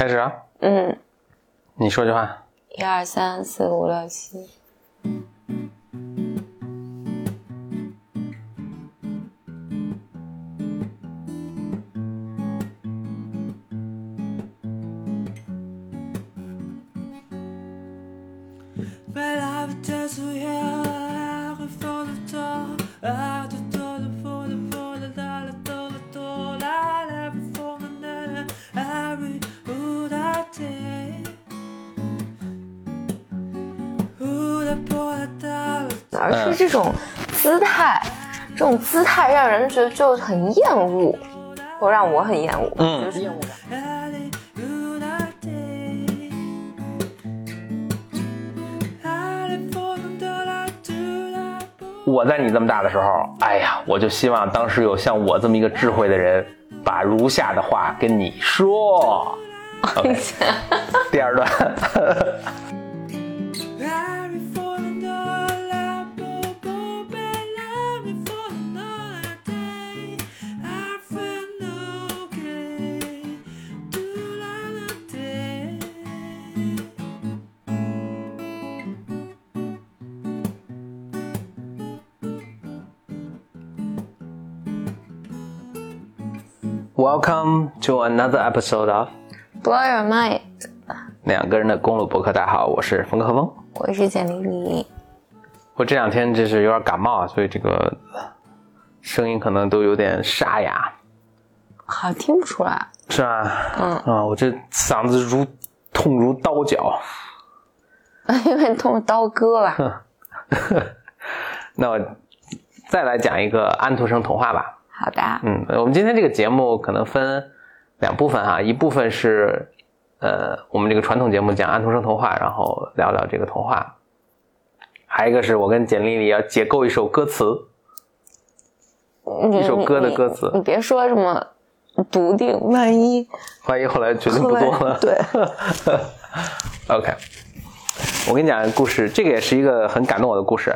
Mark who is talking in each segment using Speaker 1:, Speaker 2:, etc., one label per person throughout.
Speaker 1: 开始啊，
Speaker 2: 嗯，
Speaker 1: 你说句话。
Speaker 2: 一二三四五六七。姿态让人觉得就很厌恶，或让我很厌恶。
Speaker 1: 嗯
Speaker 2: 就是厌恶感。
Speaker 1: 我在你这么大的时候，哎呀，我就希望当时有像我这么一个智慧的人，把如下的话跟你说。第二段，to another episode of
Speaker 2: Blow your mind，
Speaker 1: 两个人的公路博客。大家好，我是冯克峰。
Speaker 2: 我是简丽丽。
Speaker 1: 我这两天就是有点感冒，所以这个声音可能都有点沙哑，
Speaker 2: 好听不出来，
Speaker 1: 是吧？
Speaker 2: 嗯
Speaker 1: 啊，我这嗓子如痛如刀绞。
Speaker 2: 因为痛刀割吧。
Speaker 1: 那我再来讲一个安徒生童话吧。
Speaker 2: 好的，
Speaker 1: 嗯，我们今天这个节目可能分两部分哈，一部分是呃我们这个传统节目讲安徒生童话，然后聊聊这个童话；还有一个是我跟简丽丽要解构一首歌词，一首歌的歌词
Speaker 2: 你你别说什么笃定，万一
Speaker 1: 万一后来决定不做了。
Speaker 2: 对
Speaker 1: ，OK，我跟你讲个故事，这个也是一个很感动我的故事。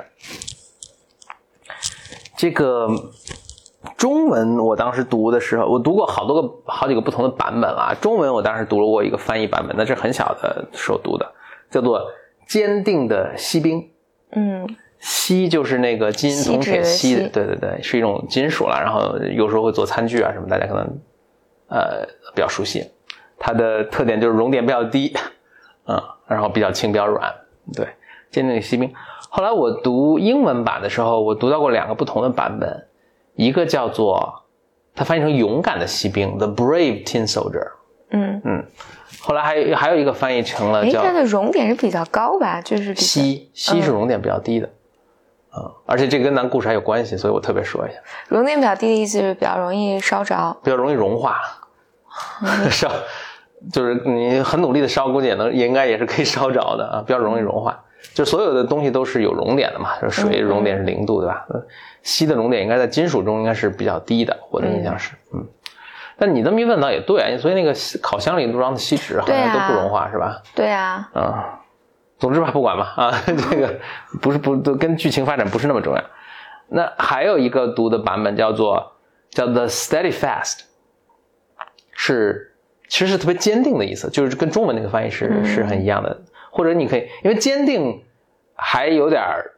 Speaker 1: 这个中文我当时读的时候，我读过好多个、好几个不同的版本啊。中文我当时读了过一个翻译版本，那是很小的时候读的，叫做《坚定的锡兵》。
Speaker 2: 嗯，
Speaker 1: 锡就是那个金银铜铁锡对对对，是一种金属了。然后有时候会做餐具啊什么，大家可能呃比较熟悉。它的特点就是熔点比较低，嗯，然后比较轻比较软，对，坚定的锡兵。后来我读英文版的时候，我读到过两个不同的版本，一个叫做它翻译成勇敢的锡兵，The Brave Tin Soldier。
Speaker 2: 嗯嗯，
Speaker 1: 后来还有还有一个翻译成了
Speaker 2: 哎，
Speaker 1: 叫
Speaker 2: 它的熔点是比较高吧？就是
Speaker 1: 锡，锡是熔点比较低的，嗯，而且这个跟咱故事还有关系，所以我特别说一下。
Speaker 2: 熔点比较低的意思是比较容易烧着。
Speaker 1: 比较容易融化，烧就是你很努力的烧，估计也能也应该也是可以烧着的啊，比较容易融化。就所有的东西都是有熔点的嘛，就是水熔点是零度，对吧？呃锡的熔点应该在金属中应该是比较低的，我的印象是，嗯。但你这么一问倒也对啊，所以那个烤箱里装的锡纸好像都不融化，是吧？
Speaker 2: 对啊，
Speaker 1: 啊，总之吧，不管吧啊，这个不是不都跟剧情发展不是那么重要。那还有一个读的版本叫做叫 The steady fast，是其实是特别坚定的意思，就是跟中文那个翻译是、是很一样的。或者你可以因为坚定还有点儿，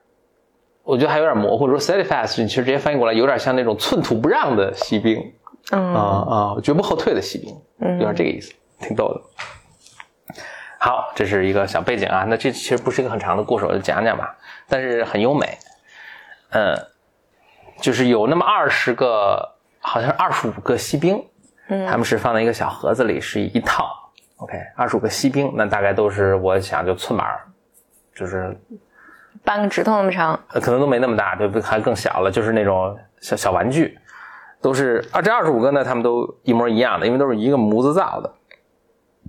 Speaker 1: 我觉得还有点模糊，说 Steadfast 你其实直接翻译过来有点像那种寸土不让的锡兵
Speaker 2: 嗯
Speaker 1: 啊啊，绝不后退的锡兵，有点这个意思，挺逗的。好，这是一个小背景啊。那这其实不是一个很长的故事，我就讲讲吧。但是很优美，嗯，就是有那么二十个，好像是二十五个锡兵，
Speaker 2: 嗯
Speaker 1: 他们是放在一个小盒子里，是一套。OK，二十五个锡兵，那大概都是我想就寸码，就是
Speaker 2: 半个指头那么长。
Speaker 1: 可能都没那么大，对？还更小了，就是那种小小玩具，都是啊。这二十五个呢，他们都一模一样的，因为都是一个模子造的。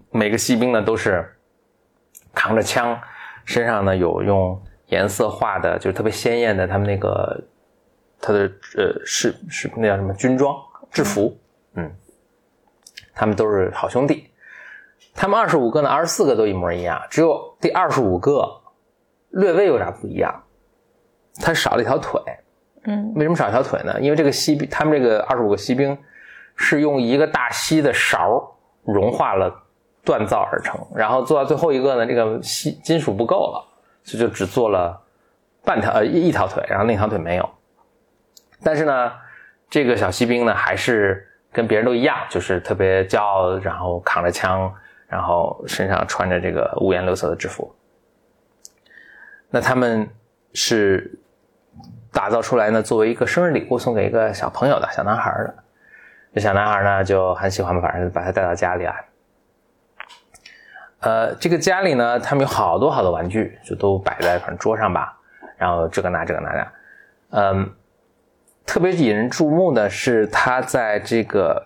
Speaker 1: 每个锡兵呢都是扛着枪，身上呢有用颜色画的，就是特别鲜艳的他们那个他的呃是是那叫什么军装制服，嗯，他们都是好兄弟。他们二十五个呢，二十四个都一模一样，只有第二十五个略微有点不一样，他少了一条腿。
Speaker 2: 嗯
Speaker 1: 为什么少一条腿呢？因为这个锡兵，他们这个二十五个锡兵是用一个大锡的勺融化了锻造而成。然后做到最后一个呢，这个锡金属不够了，所以就只做了半条呃一一条腿，然后另一条腿没有。但是呢，这个小锡兵呢，还是跟别人都一样，就是特别骄傲，然后扛着枪，然后身上穿着这个五颜六色的制服。那他们是打造出来呢，作为一个生日礼物送给一个小朋友的小男孩的。这小男孩呢就很喜欢，反正把他带到家里来。呃，这个家里呢，他们有好多好多玩具，就都摆在反正桌上吧，然后这个拿这个拿的，嗯，特别引人注目的是，他在这个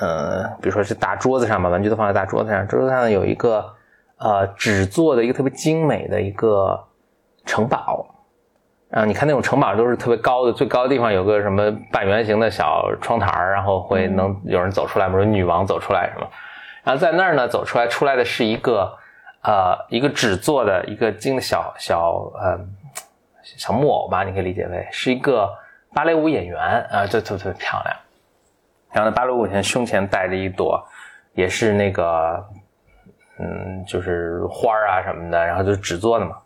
Speaker 1: 呃，比如说是大桌子上吧，玩具都放在大桌子上，桌子上有一个呃纸做的一个特别精美的一个城堡。啊，你看那种城堡都是特别高的，最高的地方有个什么半圆形的小窗台然后会能有人走出来，比如女王走出来什么。然后在那儿呢，走出来出来的是一个呃一个纸做的一个金的小小呃小木偶吧，你可以理解为是一个芭蕾舞演员啊，这特别漂亮。然后呢，芭蕾舞演员胸前戴着一朵，也是那个嗯，就是花啊什么的，然后就是纸做的嘛。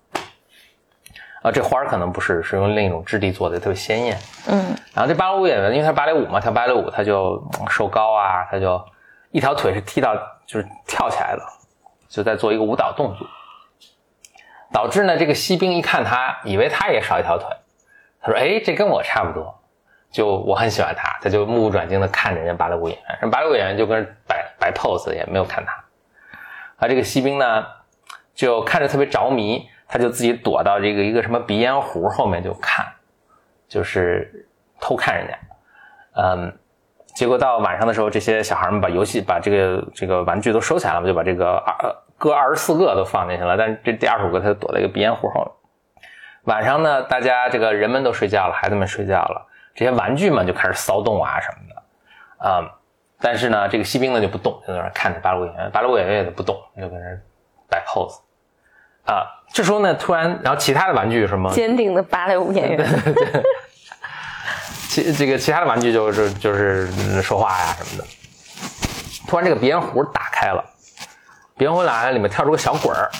Speaker 1: 啊，这花儿可能不是，是用另一种质地做的，特别鲜艳。
Speaker 2: 嗯，
Speaker 1: 然后这芭蕾舞演员，因为他芭蕾舞嘛，跳芭蕾舞他就瘦高啊，他就一条腿是踢到，就是跳起来的，就在做一个舞蹈动作，导致呢这个锡兵一看他，以为他也少一条腿，他说：“哎，这跟我差不多。”就我很喜欢他，他就目不转睛的看着人家芭蕾舞演员，人芭蕾舞演员就跟摆摆 pose，也没有看他。啊，这个锡兵呢，就看着特别着迷。他就自己躲到这个一个什么鼻烟壶后面就看，就是偷看人家，嗯，结果到晚上的时候，这些小孩们把游戏把这个这个玩具都收起来了，就把这个二各二十四个都放进去了，但是这第二十五个他就躲在一个鼻烟壶后面。晚上呢，大家这个人们都睡觉了，孩子们睡觉了，这些玩具们就开始骚动啊什么的，啊，但是呢，这个锡兵呢就不动，就在那看着八路演员，八路演员也不动，就搁那摆 pose。啊，这时候呢，突然，然后其他的玩具什么？
Speaker 2: 坚定的芭蕾舞演员。
Speaker 1: 其这个其他的玩具就是就是说话呀什么的。突然，这个鼻烟壶打开了，鼻烟壶打开，里面跳出个小鬼儿。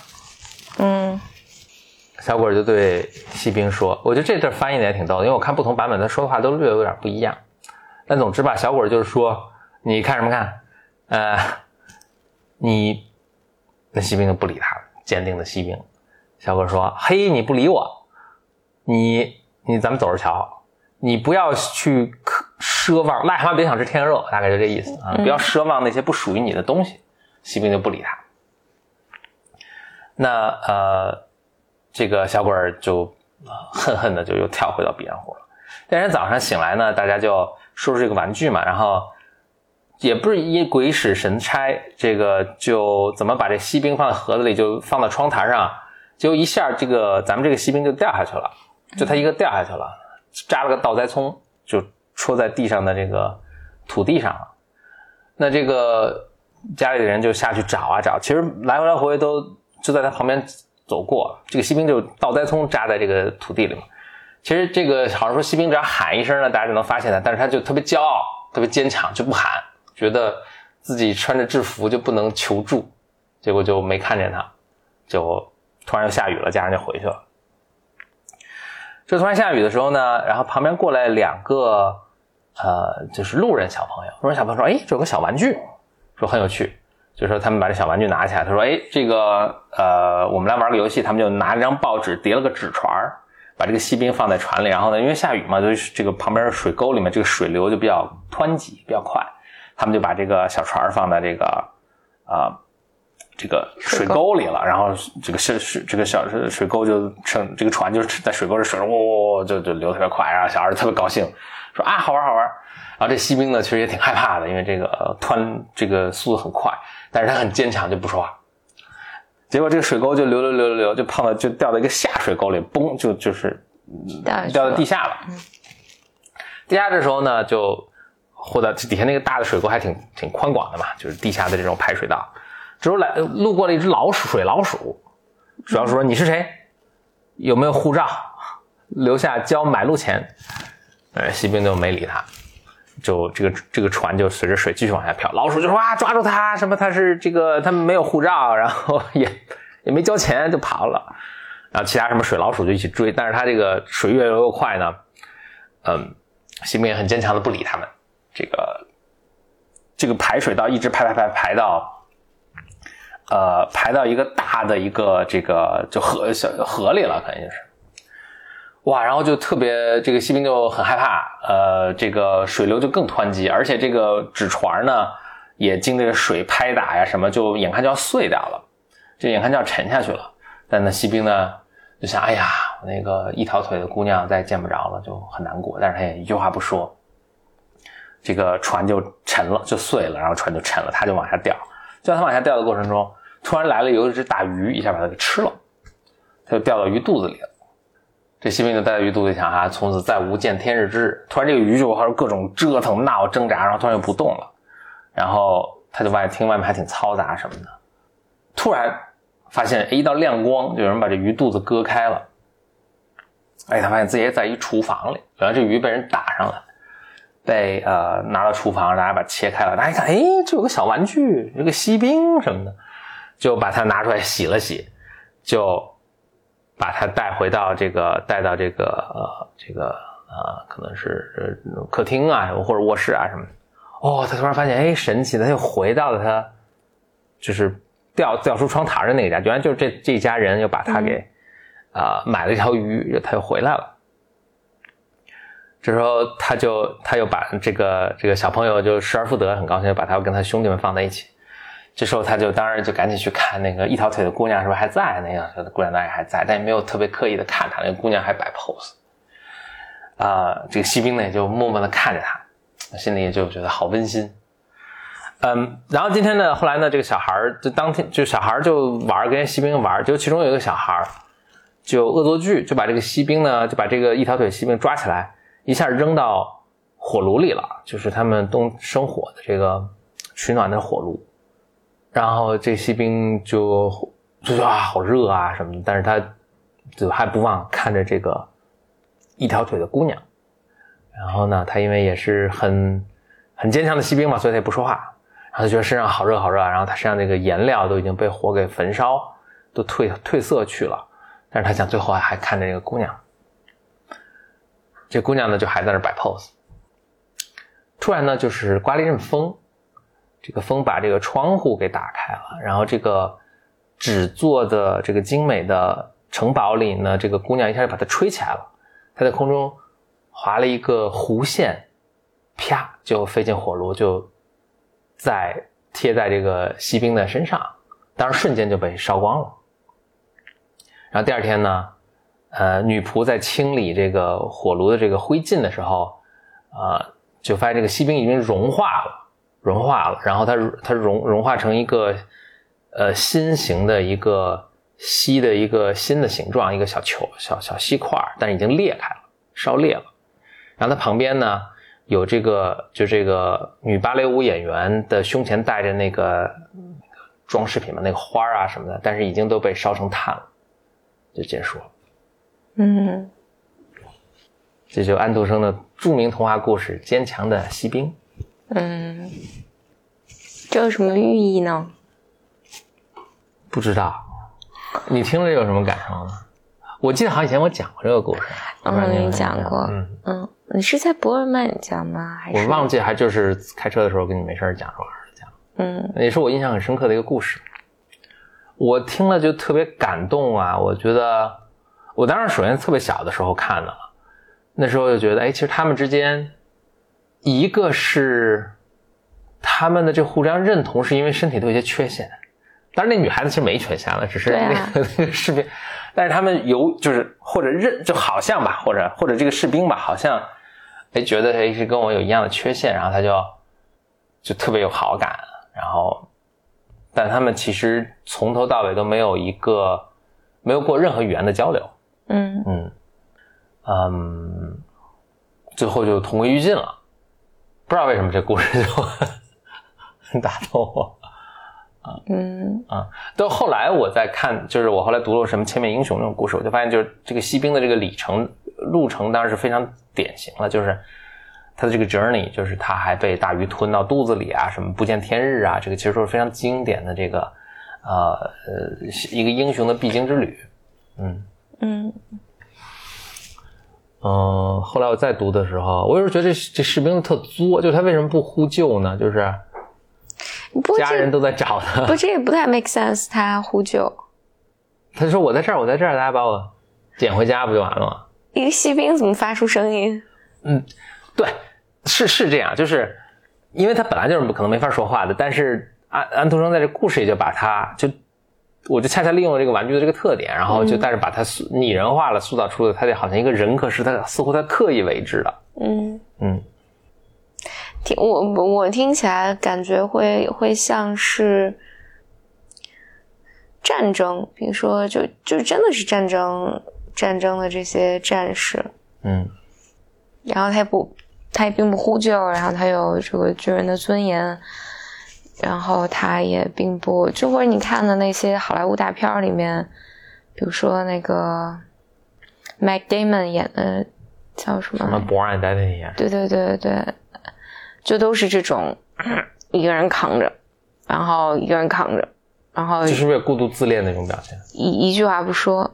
Speaker 2: 嗯。
Speaker 1: 小鬼儿就对锡兵说：“我觉得这段翻译的也挺逗的，因为我看不同版本他说的话都略有点不一样。但总之吧，小鬼儿就是说：你看什么看？呃，你那锡兵就不理他了。”坚定的锡兵，小哥说：“嘿，你不理我，你你咱们走着瞧，你不要去奢望，癞蛤蟆别想吃天鹅肉，大概就这意思啊，不要奢望那些不属于你的东西。”锡兵就不理他。那呃，这个小鬼儿就恨恨的就又跳回到彼岸湖了。第二天早上醒来呢，大家就收拾这个玩具嘛，然后。也不是一鬼使神差，这个就怎么把这锡兵放在盒子里，就放到窗台上，就一下这个咱们这个锡兵就掉下去了，就他一个掉下去了，扎了个倒栽葱，就戳在地上的这个土地上了。那这个家里的人就下去找啊找，其实来回来回都就在他旁边走过，这个锡兵就倒栽葱扎在这个土地里嘛。其实这个好像说锡兵只要喊一声呢，大家就能发现他，但是他就特别骄傲，特别坚强，就不喊。觉得自己穿着制服就不能求助，结果就没看见他，就突然又下雨了，家人就回去了。这突然下雨的时候呢，然后旁边过来两个呃，就是路人小朋友。路人小朋友说：“哎，这有个小玩具，说很有趣。”就说他们把这小玩具拿起来，他说：“哎，这个呃，我们来玩个游戏。”他们就拿了张报纸叠了个纸船，把这个锡兵放在船里。然后呢，因为下雨嘛，就是这个旁边水沟里面这个水流就比较湍急，比较快。他们就把这个小船放在这个啊这个水沟里了，然后这个是水这个小水沟就成这个船就是在水沟里水中喔就就流特别快，然后小孩特别高兴，说啊好玩好玩。然后这锡兵呢其实也挺害怕的，因为这个湍这个速度很快，但是他很坚强就不说话。结果这个水沟就流流流流流，就碰到就掉到一个下水沟里，嘣就就是掉到地下了。地下这时候呢就。或者底下那个大的水沟还挺挺宽广的嘛，就是地下的这种排水道。之后来路过了一只老鼠，水老鼠，水老鼠说：“你是谁？有没有护照？留下交买路钱。”呃，锡兵就没理他。就这个这个船就随着水继续往下漂，老鼠就说啊抓住他，什么他是这个他们没有护照，然后也也没交钱就跑了，然后其他什么水老鼠就一起追，但是他这个水越流越快呢，嗯，西兵也很坚强的不理他们，这个这个排水道一直排排排排到，呃，排到一个大的一个这个就河小河里了，可能就是。哇，然后就特别这个锡兵就很害怕，呃，这个水流就更湍急，而且这个纸船呢也经这个水拍打呀什么，就眼看就要碎掉了，就眼看就要沉下去了。但那锡兵呢就想，哎呀，那个一条腿的姑娘再见不着了，就很难过。但是他也一句话不说，这个船就沉了，就碎了，然后船就沉了，他就往下掉。就在他往下掉的过程中，突然来了有一只大鱼，一下把他给吃了，他就掉到鱼肚子里了。这锡兵就待在鱼肚子里想啊，从此再无见天日之日。突然，这个鱼就开始各种折腾、闹、挣扎，然后突然又不动了。然后他就外听外面还挺嘈杂什么的。突然发现，一道亮光，就有人把这鱼肚子割开了。哎，他发现自己在一厨房里，原来这鱼被人打上了，被呃拿到厨房，大家把它切开了。大家一看，哎，这有个小玩具，有个锡兵什么的，就把它拿出来洗了洗，就。把它带回到这个，带到这个呃，这个呃，可能是呃客厅啊，或者卧室啊什么的。哦，他突然发现，哎，神奇的，他又回到了他就是掉掉出窗台的那个家，原来就是这这家人又把他给啊、买了一条鱼，他又回来了。这时候他就他又把这个这个小朋友就失而复得，很高兴，把他跟他兄弟们放在一起。这时候他就当然就赶紧去看那个一条腿的姑娘是不是还在？那个姑娘当然还在，但也没有特别刻意的看她。那姑娘还摆 pose，啊、这个锡兵呢也就默默的看着他，心里就觉得好温馨。嗯，然后今天呢，后来呢，这个小孩就当天就小孩就玩跟锡兵玩，就其中有一个小孩就恶作剧，就把这个锡兵呢就把这个一条腿锡兵抓起来，一下扔到火炉里了，就是他们东生火的这个取暖的火炉。然后这锡兵就就说啊，好热啊什么的，但是他就还不忘看着这个一条腿的姑娘。然后呢，他因为也是很很坚强的锡兵嘛，所以他也不说话。然后他觉得身上好热好热，然后他身上那个颜料都已经被火给焚烧，都褪褪色去了。但是他想最后还看着这个姑娘，这姑娘呢就还在那摆 pose。突然呢，就是刮了一阵风。这个风把这个窗户给打开了，然后这个纸做的这个精美的城堡里呢，这个姑娘一下就把它吹起来了，她在空中划了一个弧线，啪就飞进火炉，就在贴在这个锡兵的身上，当然瞬间就被烧光了。然后第二天呢，呃，女仆在清理这个火炉的这个灰烬的时候，呃，就发现这个锡兵已经融化了。融化了，然后它它融融化成一个呃心形的一个锡的一个新的形状，一个小球小小锡块，但是已经裂开了，烧裂了。然后它旁边呢有这个就这个女芭蕾舞演员的胸前戴着那个那个装饰品嘛，那个花啊什么的，但是已经都被烧成炭了，就结束了。
Speaker 2: 嗯，
Speaker 1: 这就安徒生的著名童话故事《坚强的锡兵》。
Speaker 2: 嗯，这有什么寓意呢？
Speaker 1: 不知道，你听了有什么感受呢？我记得好像以前我讲过这个故事，
Speaker 2: 嗯，你讲过，
Speaker 1: 嗯，
Speaker 2: 嗯，你是在博尔曼讲吗？还是
Speaker 1: 我忘记还就是开车的时候跟你没事儿讲说讲，
Speaker 2: 嗯
Speaker 1: 也是我印象很深刻的一个故事。我听了就特别感动啊！我觉得，我当时首先特别小的时候看的了，那时候就觉得，哎，其实他们之间，一个是他们的这互相认同，是因为身体都有些缺陷。当然，那女孩子其实没缺陷了，只是那个、那个士兵，但是他们有就是或者认就好像吧，或者或者这个士兵吧，好像哎觉得哎是跟我有一样的缺陷，然后他就就特别有好感，然后但他们其实从头到尾都没有一个没有过任何语言的交流，
Speaker 2: 嗯
Speaker 1: 嗯嗯，最后就同归于尽了。不知道为什么这故事就很 打动我啊。
Speaker 2: 嗯啊
Speaker 1: 到后来我在看，就是我后来读了什么《千面英雄》那种故事，我就发现，就是这个锡兵的这个里程路程当然是非常典型了，就是他的这个 journey，就是他还被大鱼吞到肚子里啊，什么不见天日啊，这个其实都是非常经典的这个呃呃一个英雄的必经之旅。嗯
Speaker 2: 嗯
Speaker 1: 嗯，后来我再读的时候，我有时候觉得这这士兵特作，就是他为什么不呼救呢？就是家人都在找他，
Speaker 2: 不这也不太 make sense，他呼救。
Speaker 1: 他说我在这儿，我在这儿，大家把我捡回家不就完了吗？
Speaker 2: 一个锡兵怎么发出声音？
Speaker 1: 嗯对，是是这样，就是因为他本来就是可能没法说话的，但是安安徒生在这故事里就把他就，我就恰恰利用了这个玩具的这个特点，然后就但是把它拟人化了，塑造出了他这好像一个人格是他似乎他刻意为之的，
Speaker 2: 嗯，
Speaker 1: 嗯。
Speaker 2: 我我听起来感觉会会像是战争，比如说就就真的是战争战争的这些战士，
Speaker 1: 嗯。
Speaker 2: 然后他也不他也并不呼救，然后他有这个军人的尊严，然后他也并不就或者你看的那些好莱坞大片里面，比如说那个 Mac Damon 演的叫什
Speaker 1: 什么 Born Identity 啊，
Speaker 2: 对对对对，就都是这种一个人扛着，然后一个人扛着，然后
Speaker 1: 这是不是孤独自恋那种表现？
Speaker 2: 一一句话不说。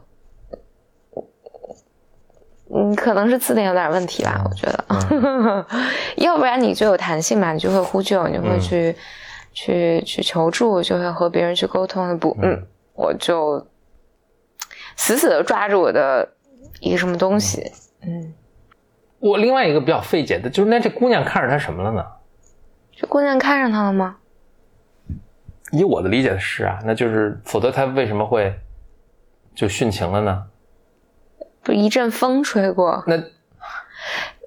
Speaker 2: 嗯，可能是字典有点问题吧，我觉得。要不然你就有弹性嘛，你就会呼救，你会去、去去求助，就会和别人去沟通。不，嗯，我就死死的抓住我的一个什么东西，嗯，
Speaker 1: 我另外一个比较费解的就是，那这姑娘看上他什么了呢？
Speaker 2: 这姑娘看上他了吗？
Speaker 1: 以我的理解是啊，那就是否则他为什么会就殉情了呢？
Speaker 2: 不，一阵风吹过，
Speaker 1: 那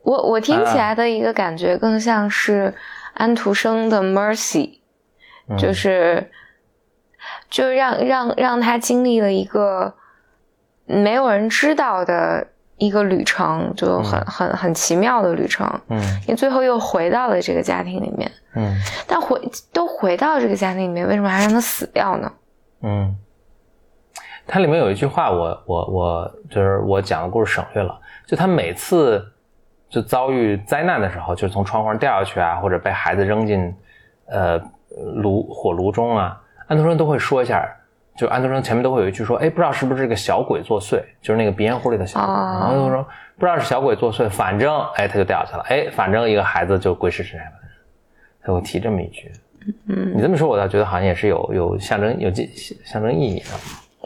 Speaker 2: 我我听起来的一个感觉更像是安徒生的《Mercy》，就是就是让让让他经历了一个没有人知道的一个旅程，就很、很很奇妙的旅程。
Speaker 1: 嗯
Speaker 2: 因为最后又回到了这个家庭里面，
Speaker 1: 嗯
Speaker 2: 但回都回到这个家庭里面，为什么还让他死掉呢？
Speaker 1: 嗯，它里面有一句话我，我我就是我讲的故事省略了。就他每次就遭遇灾难的时候，就是从窗户上掉下去啊，或者被孩子扔进呃炉火炉中啊，安徒生都会说一下。就安徒生前面都会有一句说，哎，不知道是不是这个小鬼作祟，就是那个鼻烟壶里的小鬼。
Speaker 2: 哦
Speaker 1: 然后就说不知道是小鬼作祟，反正哎他就掉下去了，哎，反正一个孩子就鬼使神差的，他会提这么一句。
Speaker 2: 嗯，
Speaker 1: 你这么说，我倒觉得好像也是有有象征有象象征意义的。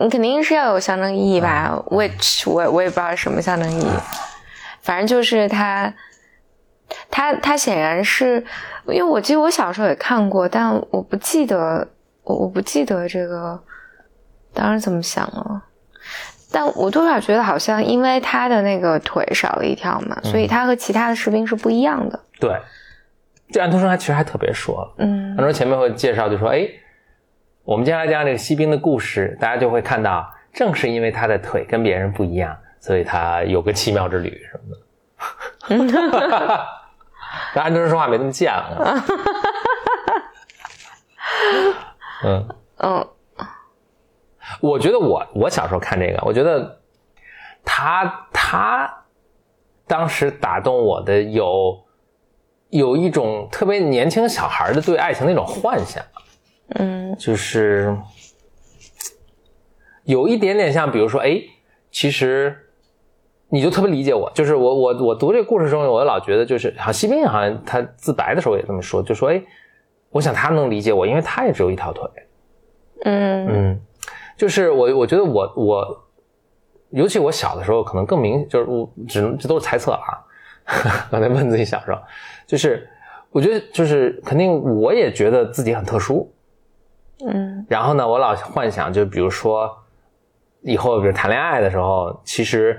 Speaker 2: 你肯定是要有象征意义吧？which 我我也不知道什么象征意义，反正就是他，他他显然是，因为我记得我小时候也看过，但我不记得，我我不记得这个当时怎么想了。但我多少觉得好像因为他的那个腿少了一条嘛，所以他和其他的士兵是不一样的。
Speaker 1: 对，这安徒生还其实还特别说了，
Speaker 2: 嗯
Speaker 1: 安徒生前面会介绍，就说，哎，我们接下来讲这个锡兵的故事，大家就会看到，正是因为他的腿跟别人不一样，所以他有个奇妙之旅什么的。但安徒生说话没那么贱啊。嗯，
Speaker 2: 嗯。
Speaker 1: 我觉得我我小时候看这个，我觉得他他当时打动我的有有一种特别年轻小孩的对爱情那种幻想，
Speaker 2: 嗯。
Speaker 1: 就是有一点点像，比如说，哎，其实你就特别理解我，就是我我我读这个故事中，我老觉得就是，好像锡兵好像他自白的时候也这么说，就说，哎，我想他能理解我，因为他也只有一条腿，
Speaker 2: 嗯
Speaker 1: 嗯，就是我我觉得我我，尤其我小的时候可能更明，就是我只能这都是猜测啊。刚才问自己小时候，就是我觉得就是肯定我也觉得自己很特殊，
Speaker 2: 嗯
Speaker 1: 然后呢，我老幻想就比如说以后比如谈恋爱的时候，其实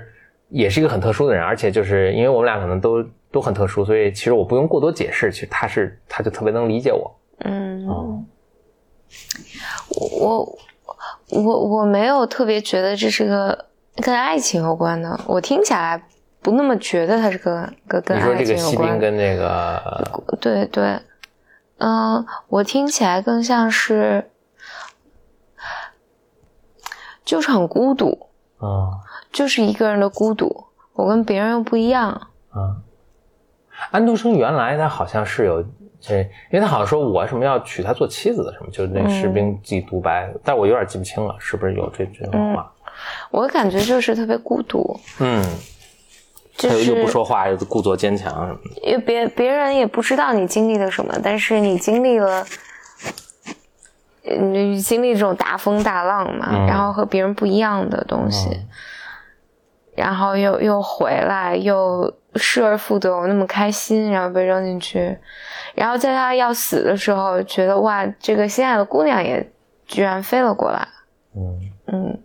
Speaker 1: 也是一个很特殊的人，而且就是因为我们俩可能都都很特殊，所以其实我不用过多解释，其实他是他就特别能理解我。
Speaker 2: 嗯。
Speaker 1: 哦
Speaker 2: 我我我没有特别觉得这是个跟爱情有关的，我听起来不那么觉得它是个个跟
Speaker 1: 你说
Speaker 2: 爱
Speaker 1: 这个锡
Speaker 2: 情有关
Speaker 1: 兵。跟那个
Speaker 2: 对对，嗯、我听起来更像是，就是很孤独，
Speaker 1: 啊
Speaker 2: 就是一个人的孤独。我跟别人又不一样，
Speaker 1: 啊，安徒生原来他好像是有这，因为他好像说我什么要娶她做妻子的什么，就是那士兵记独白，但我有点记不清了，是不是有这这种话？
Speaker 2: 我感觉就是特别孤独，
Speaker 1: 嗯，
Speaker 2: 就是
Speaker 1: 他又又不说话，又故作坚强什么的。
Speaker 2: 因为别别人也不知道你经历了什么，但是你经历了，你经历这种大风大浪嘛，
Speaker 1: 嗯
Speaker 2: 然后和别人不一样的东西，然后又又回来，又失而复得，我那么开心，然后被扔进去，然后在他要死的时候，觉得哇，这个心爱的姑娘也居然飞了过来，
Speaker 1: 嗯
Speaker 2: 嗯，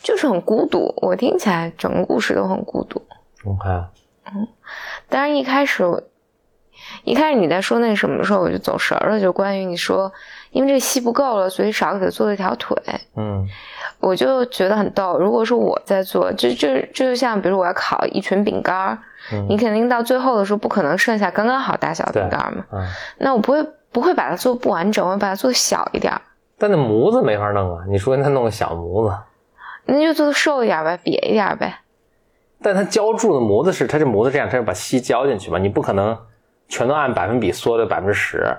Speaker 2: 就是很孤独。我听起来整个故事都很孤独。
Speaker 1: ，OK，
Speaker 2: 当然一开始我，一开始你在说那什么的时候，我就走神儿了，就关于你说，因为这戏不够了，所以少给他做了一条腿，
Speaker 1: 嗯
Speaker 2: 我就觉得很逗。如果说我在做，就就就像比如我要烤一群饼干儿，
Speaker 1: 嗯
Speaker 2: 你肯定到最后的时候不可能剩下刚刚好大小的饼干儿嘛，
Speaker 1: 嗯，
Speaker 2: 那我不会不会把它做不完整，我会把它做小一点儿，
Speaker 1: 但那模子没法弄啊，你说他弄个小模子，
Speaker 2: 那就做瘦一点儿呗，瘪一点儿呗。
Speaker 1: 但他浇筑的模子是，他这模子这样，他是把锡浇进去嘛，你不可能全都按百分比缩的百分之十。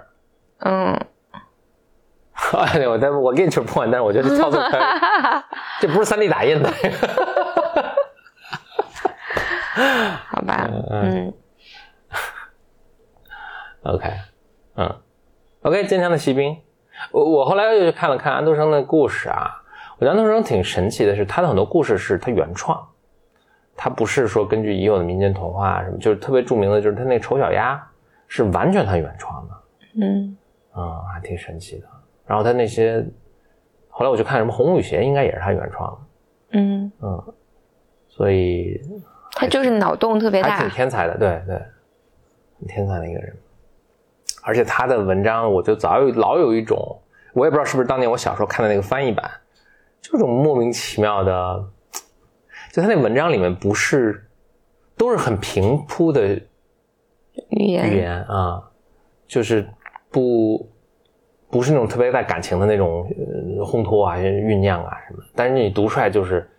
Speaker 2: 嗯，
Speaker 1: 哎，我但我给你这不管，但是我觉得这操作 这不是三 D 打印的。
Speaker 2: 好吧，嗯
Speaker 1: OK，嗯，OK，坚强的骑兵。我我后来又去看了看安徒生的故事啊，我觉得安徒生挺神奇的是，他的很多故事是他原创，他不是说根据已有的民间童话啊什么，就是特别著名的，就是他那丑小鸭是完全他原创的，
Speaker 2: 嗯
Speaker 1: 啊、还挺神奇的。然后他那些，后来我就看什么红舞鞋，应该也是他原创的，
Speaker 2: 嗯，
Speaker 1: 嗯，所以
Speaker 2: 他就是脑洞特别大
Speaker 1: 还挺，天才的，对对，很天才的一个人。而且他的文章，我就早有老有一种，我也不知道是不是当年我小时候看的那个翻译版，就这种莫名其妙的，就他那文章里面不是都是很平铺的
Speaker 2: 语言。
Speaker 1: 语言啊，就是不不是那种特别带感情的那种呃烘托啊、酝酿啊什么，但是你读出来就是，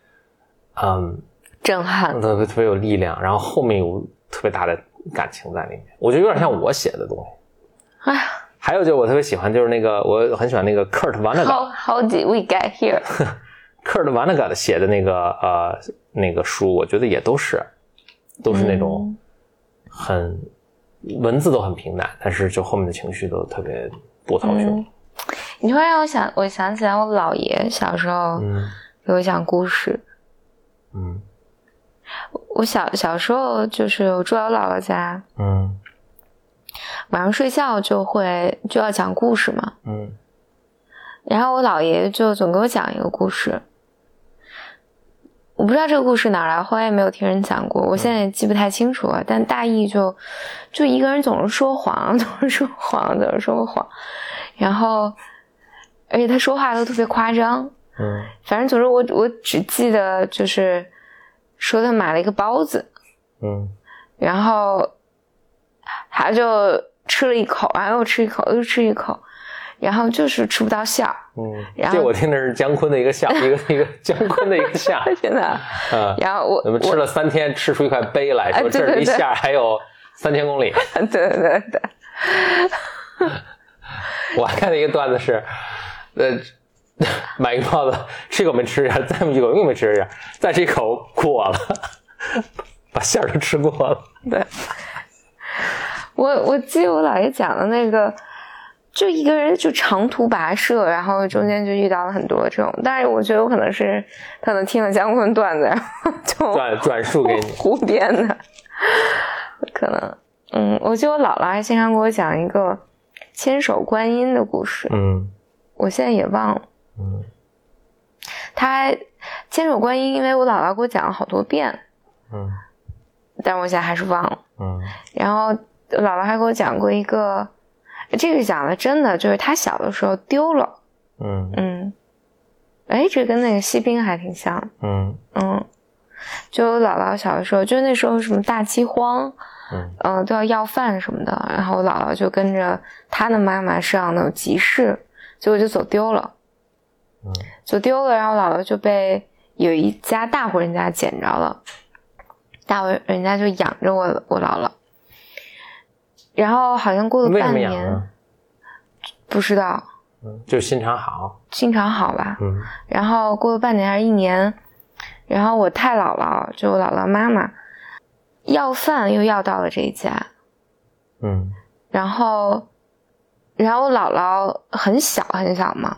Speaker 1: 嗯，
Speaker 2: 震撼，
Speaker 1: 特别特别有力量，然后后面有特别大的感情在里面，我觉得有点像我写的东西。
Speaker 2: 哎呀。
Speaker 1: 还有就是我特别喜欢，就是那个我很喜欢那个
Speaker 2: Kurt，How
Speaker 1: Vonnegut，Kurt
Speaker 2: how did we get
Speaker 1: here？Vonnegut 写的那个呃那个书，我觉得也都是都是那种很、文字都很平淡，但是就后面的情绪都特别波涛汹。涌。
Speaker 2: 你突然让我想，我想起来我姥爷小时候
Speaker 1: 嗯。
Speaker 2: 给我讲故事。
Speaker 1: 嗯。
Speaker 2: 我小小时候就是我住在我姥姥家，
Speaker 1: 嗯。
Speaker 2: 晚上睡觉就会就要讲故事嘛。
Speaker 1: 嗯。
Speaker 2: 然后我姥爷就总给我讲一个故事，我不知道这个故事哪来，后来也没有听人讲过，我现在也记不太清楚了。但大意就就一个人总是说谎，总是说谎，总是说谎，然后而且他说话都特别夸张，
Speaker 1: 嗯。
Speaker 2: 反正总之我我只记得就是说他买了一个包子，
Speaker 1: 嗯。
Speaker 2: 然后他就吃了一口，然后又吃一口，又吃一口，然后就是吃不到馅儿，
Speaker 1: 嗯，
Speaker 2: 然后
Speaker 1: 这我听的是姜昆的一个像，一个一个姜昆的一个像，
Speaker 2: 真的。
Speaker 1: 啊，
Speaker 2: 然后我
Speaker 1: 我们吃了三天，吃出一块碑来，
Speaker 2: 哎
Speaker 1: 说这
Speaker 2: 对对对
Speaker 1: 离馅儿还有三千公里。
Speaker 2: 我对对对，
Speaker 1: 我还看到一个段子是，呃，买一个包子，吃一口没吃一下，再一口又没吃一下，再吃一口过了，把馅儿都吃过了。
Speaker 2: 对，我我记得我姥爷讲的那个，就一个人就长途跋涉，然后中间就遇到了很多这种，但是我觉得我可能是可能听了姜昆段子，然 后就
Speaker 1: 转转述给你，
Speaker 2: 胡编的，可能，嗯，我记得我姥姥还经常给我讲一个千手观音的故事，
Speaker 1: 嗯。
Speaker 2: 我现在也忘了。
Speaker 1: 嗯。
Speaker 2: 她千手观音，因为我姥姥给我讲了好多遍，
Speaker 1: 嗯。
Speaker 2: 但我现在还是忘了。
Speaker 1: 嗯。
Speaker 2: 然后姥姥还给我讲过一个，这个讲的真的就是他小的时候丢了，
Speaker 1: 嗯。
Speaker 2: 嗯，哎，这跟那个锡兵还挺像，
Speaker 1: 嗯。
Speaker 2: 嗯，就我姥姥小的时候，就那时候什么大饥荒，
Speaker 1: 嗯。
Speaker 2: 呃、都要要饭什么的，然后我姥姥就跟着她的妈妈上那种集市，结果就走丢了，
Speaker 1: 嗯。
Speaker 2: 走丢了，然后姥姥就被有一家大户人家捡着了，大户人家就养着我我姥姥，然后好像过了
Speaker 1: 为什
Speaker 2: 半年，
Speaker 1: 么养呢？
Speaker 2: 不知道。
Speaker 1: 嗯，就心肠好。
Speaker 2: 心肠好吧，
Speaker 1: 嗯。
Speaker 2: 然后过了半年还是一年，然后我太姥姥就我姥姥妈妈要饭又要到了这一家，
Speaker 1: 嗯。
Speaker 2: 然后，然后我姥姥很小很小嘛，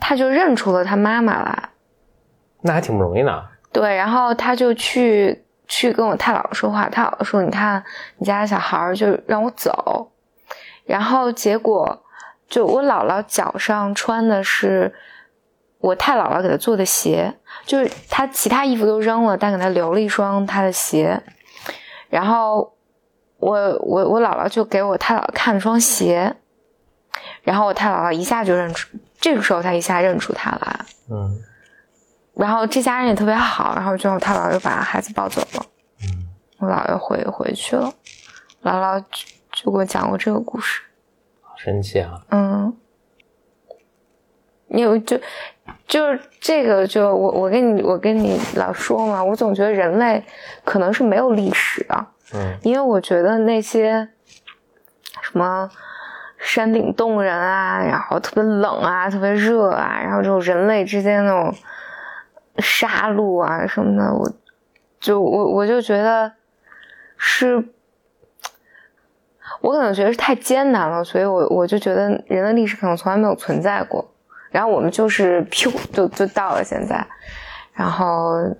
Speaker 2: 她就认出了她妈妈来，
Speaker 1: 那还挺不容易的。
Speaker 2: 对，然后她就去去跟我太姥姥说话，太姥姥说：“你看你家的小孩儿就让我走。”然后结果就我姥姥脚上穿的是我太姥姥给她做的鞋，就是她其他衣服都扔了，但给她留了一双她的鞋。然后我我我姥姥就给我太姥姥看了双鞋，然后我太姥姥一下就认出，这个时候她一下认出她来。
Speaker 1: 嗯
Speaker 2: 然后这家人也特别好，然后最后他姥姥又把孩子抱走了，
Speaker 1: 嗯
Speaker 2: 我姥爷回回去了，姥姥就就给我讲过这个故事，
Speaker 1: 好神奇啊！
Speaker 2: 嗯，因为就就是这个就我我跟你我跟你老说嘛，我总觉得人类可能是没有历史的，
Speaker 1: 嗯。
Speaker 2: 因为我觉得那些什么山顶洞人啊，然后特别冷啊，特别热啊，然后这种人类之间那种杀戮啊什么的，我就我我就觉得是，我可能觉得是太艰难了，所以我我就觉得人的历史可能从来没有存在过，然后我们就是噗就就到了现在，然后。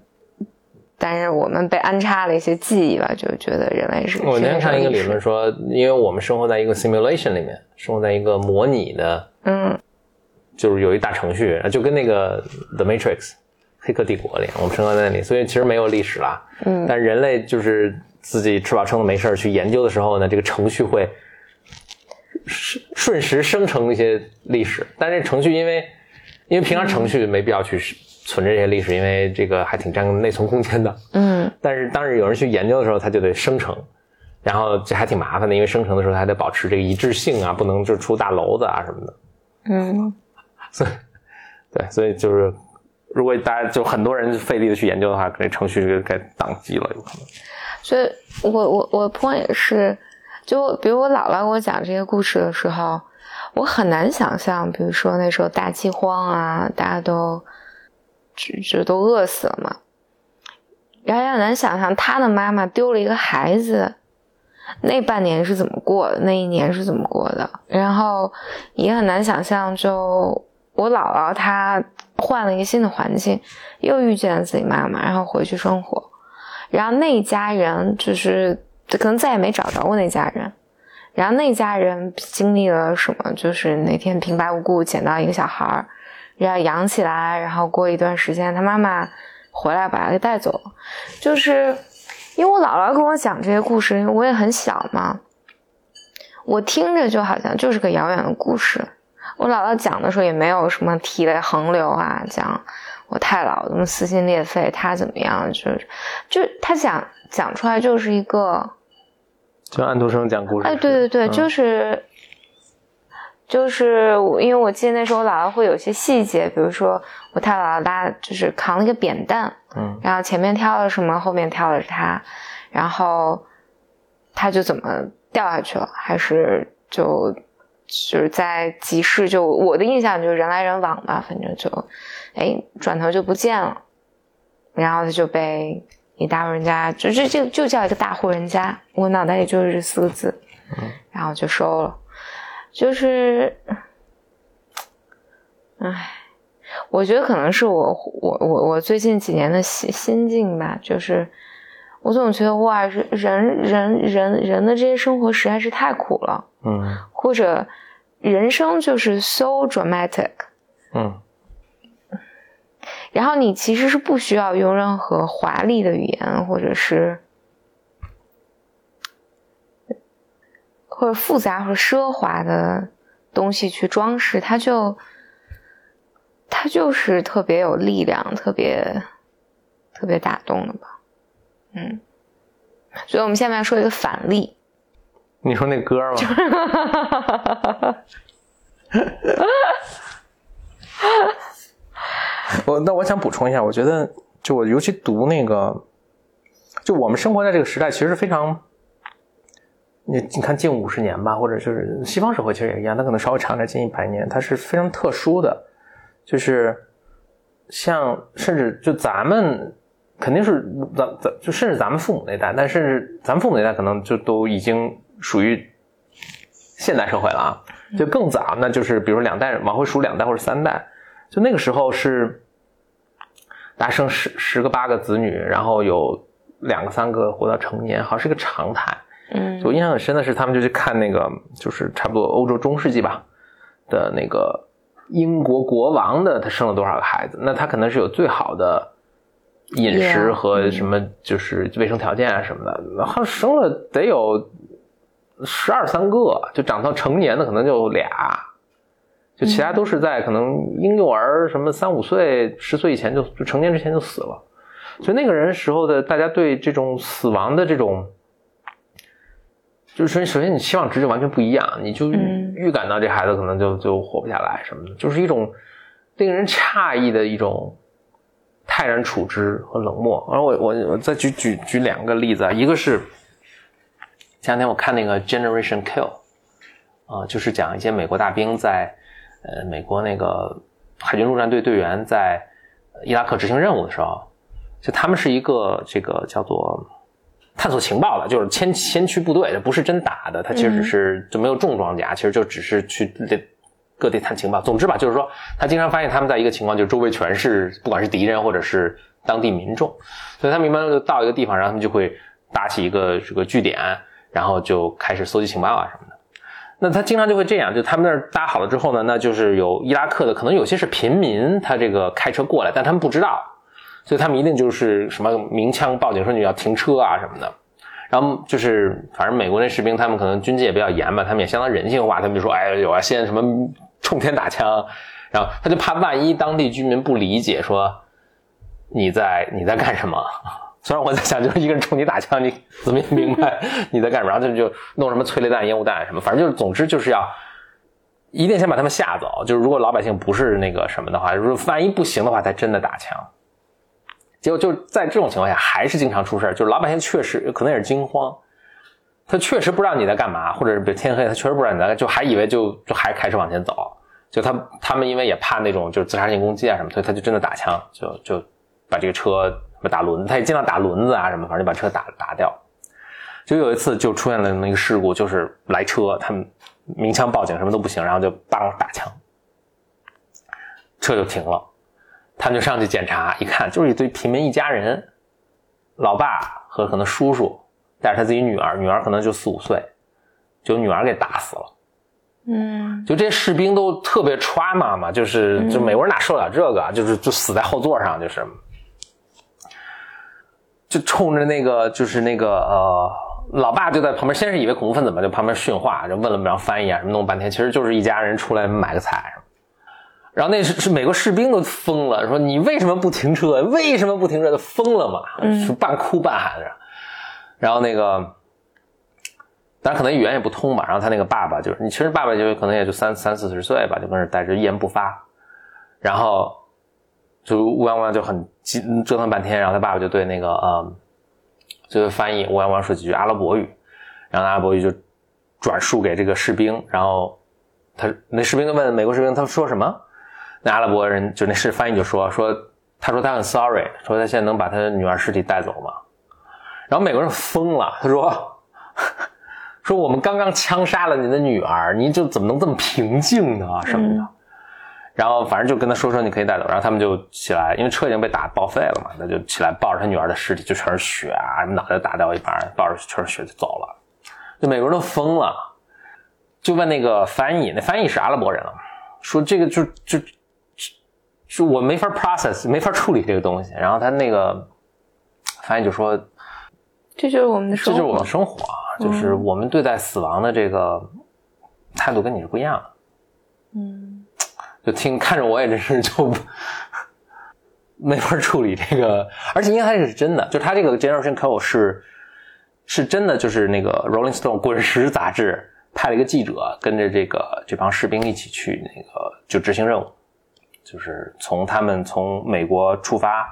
Speaker 2: 但是我们被安插了一些记忆吧，就觉得人类是。
Speaker 1: 我那天看一个理论说，因为我们生活在一个 simulation 里面，生活在一个模拟的，
Speaker 2: 嗯
Speaker 1: 就是有一大程序，就跟那个 The Matrix 黑客帝国里，我们生活在那里，所以其实没有历史了。
Speaker 2: 嗯
Speaker 1: 但人类就是自己吃饱撑的没事儿去研究的时候呢，这个程序会顺瞬时生成一些历史，但这程序因为因为平常程序没必要去存这些历史，因为这个还挺占内存空间的。
Speaker 2: 嗯
Speaker 1: 但是当时有人去研究的时候，它就得生成，然后这还挺麻烦的，因为生成的时候还得保持这个一致性啊，不能就出大娄子啊什么的。
Speaker 2: 嗯
Speaker 1: 所以，对，所以就是，如果大家就很多人费力的去研究的话，可能程序就该宕机了，有可能。
Speaker 2: 所以我我我朋友也是，就比如我姥姥给我讲这些故事的时候，我很难想象，比如说那时候大饥荒啊，大家都就就都饿死了嘛，然后也很难想象他的妈妈丢了一个孩子，那半年是怎么过的，那一年是怎么过的，然后也很难想象，就我姥姥她换了一个新的环境，又遇见了自己妈妈，然后回去生活。然后那家人就是可能再也没找着过那家人，然后那家人经历了什么？就是那天平白无故捡到一个小孩儿，然后养起来，然后过一段时间他妈妈回来把他给带走。就是因为我姥姥跟我讲这些故事，因为我也很小嘛，我听着就好像就是个遥远的故事。我姥姥讲的时候也没有什么涕泪横流啊，讲我太姥怎么撕心裂肺，她怎么样，就是就她讲讲出来就是一个，
Speaker 1: 就安徒生讲故事。
Speaker 2: 哎，对对对，
Speaker 1: 嗯
Speaker 2: 就是就是我，因为我记得那时候我姥姥会有些细节，比如说我太姥姥拉就是扛了一个扁担，
Speaker 1: 嗯
Speaker 2: 然后前面挑了什么，后面挑的是他，然后他就怎么掉下去了，还是就就是在集市，就我的印象就是人来人往吧，反正就哎转头就不见了，然后他就被一大户人家，就这就就叫一个大户人家，我脑袋里就是这四个字，然后就收了，就是，唉。我觉得可能是我我我我最近几年的心心境吧，就是我总觉得哇，人人人人人的这些生活实在是太苦了，
Speaker 1: 嗯。
Speaker 2: 或者人生就是 so dramatic，
Speaker 1: 嗯。
Speaker 2: 然后你其实是不需要用任何华丽的语言，或者是或者复杂或者奢华的东西去装饰，它就它就是特别有力量，特别特别打动的吧，嗯。所以我们下面要说一个反例，
Speaker 1: 你说那歌吗？我那我想补充一下，我觉得就我尤其读那个就我们生活在这个时代，其实是非常，你你看近五十年吧，或者就是西方社会其实也一样，它可能稍微长点，近一百年，它是非常特殊的，就是像甚至就咱们肯定是咱咱就甚至咱们父母那代，但甚至咱们父母那代可能就都已经属于现代社会了啊，就更早，那就是比如说两代往回数两代或者三代，就那个时候是大家生十十个八个子女，然后有两个三个活到成年，好像是个常态。
Speaker 2: 嗯。
Speaker 1: 就我印象很深的是，他们就去看那个，就是差不多欧洲中世纪吧的那个英国国王的他生了多少个孩子，那他可能是有最好的饮食和什么就是卫生条件啊什么的，然后生了得有十二三个，就长到成年的可能就俩，就其他都是在可能婴幼儿什么三五岁、十岁以前就就成年之前就死了，所以那个人时候的大家对这种死亡的这种。就是，首先你期望值就完全不一样，你就预感到这孩子可能就就活不下来什么的，就是一种令人诧异的一种泰然处之和冷漠。然后我我我再举举举两个例子啊，一个是前两天我看那个《Generation Kill》，啊、就是讲一些美国大兵在呃美国那个海军陆战队队员在伊拉克执行任务的时候，就他们是一个这个叫做。探索情报的，就是先先驱部队，不是真打的，他其实只是就没有重装甲，其实就只是去各地探情报。总之吧，就是说他经常发现他们在一个情况，就是周围全是不管是敌人或者是当地民众，所以他们一般就到一个地方，然后他们就会搭起一个这个据点，然后就开始搜集情报啊什么的。那他经常就会这样，就他们那儿搭好了之后呢，那就是有伊拉克的，可能有些是平民，他这个开车过来，但他们不知道。所以他们一定就是什么鸣枪报警说你要停车啊什么的，然后就是反正美国那士兵他们可能军纪也比较严吧，他们也相当人性化，他们就说哎有啊先什么冲天打枪，然后他就怕万一当地居民不理解说你在你在干什么，虽然我在想就是一个人冲你打枪，你 怎么也明白你在干什么，然后他们就弄什么催泪弹、烟雾弹什么，反正就是总之就是要。一定先把他们吓走，就是如果老百姓不是那个什么的话，如果万一不行的话，才真的打枪。结果就在这种情况下，还是经常出事。就是老百姓确实可能也是惊慌，他确实不知道你在干嘛，或者是比如天黑，他确实不知道你在干，就还以为就就还开始往前走。就他他们因为也怕那种就是自杀性攻击啊什么，所以他就真的打枪，就就把这个车打轮子，他也经常打轮子啊什么，反正就把车打打掉。就有一次就出现了那个事故，就是来车，他们鸣枪报警什么都不行，然后就叭打枪，车就停了。他们就上去检查，一看就是一堆平民一家人，老爸和可能叔叔带着他自己女儿，女儿可能就四五岁，就女儿给打死了。
Speaker 2: 嗯
Speaker 1: 就这些士兵都特别 trauma 嘛，就是就美国人哪受得了这个啊，就是就死在后座上，就是就冲着那个就是那个呃，老爸就在旁边，先是以为恐怖分子嘛，就旁边训话，就问了让翻译啊什么，弄半天，其实就是一家人出来买个菜。然后那是是美国士兵都疯了，说你为什么不停车？为什么不停车？都疯了嘛，是半哭半喊的。然后那个，当然可能语言也不通嘛。然后他那个爸爸就是，你其实爸爸就可能也就三三四十岁吧，就跟那待着一言不发。然后就乌泱乌泱就很急折腾半天，然后他爸爸就对那个呃，就是翻译乌泱乌泱说几句阿拉伯语，然后阿拉伯语就转述给这个士兵，然后他那士兵就问美国士兵他说什么？那阿拉伯人就那是翻译就说说，他说他很 sorry，说他现在能把他的女儿尸体带走吗？然后美国人疯了，他说 说我们刚刚枪杀了你的女儿，你就怎么能这么平静呢？什么的。
Speaker 2: 嗯
Speaker 1: 然后反正就跟他说说你可以带走，然后他们就起来，因为车已经被打报废了嘛，他就起来抱着他女儿的尸体，就全是血啊，脑袋打掉一半，抱着全是血就走了。就美国人都疯了，就问那个翻译，那翻译是阿拉伯人了，说这个就就。是我没法 process，没法处理这个东西。然后他那个翻译就说：“
Speaker 2: 这就是我们的生活。
Speaker 1: 这就是我们的生活啊，就是我们对待死亡的这个态度跟你是不一样的。”
Speaker 2: 嗯
Speaker 1: 就听看着我也真是就没法处理这个，而且因为它这个是真的，就他这个 Generation Kill 是是真的，就是那个 Rolling Stone 滚石杂志派了一个记者跟着这个这帮士兵一起去那个就执行任务。就是从他们从美国出发，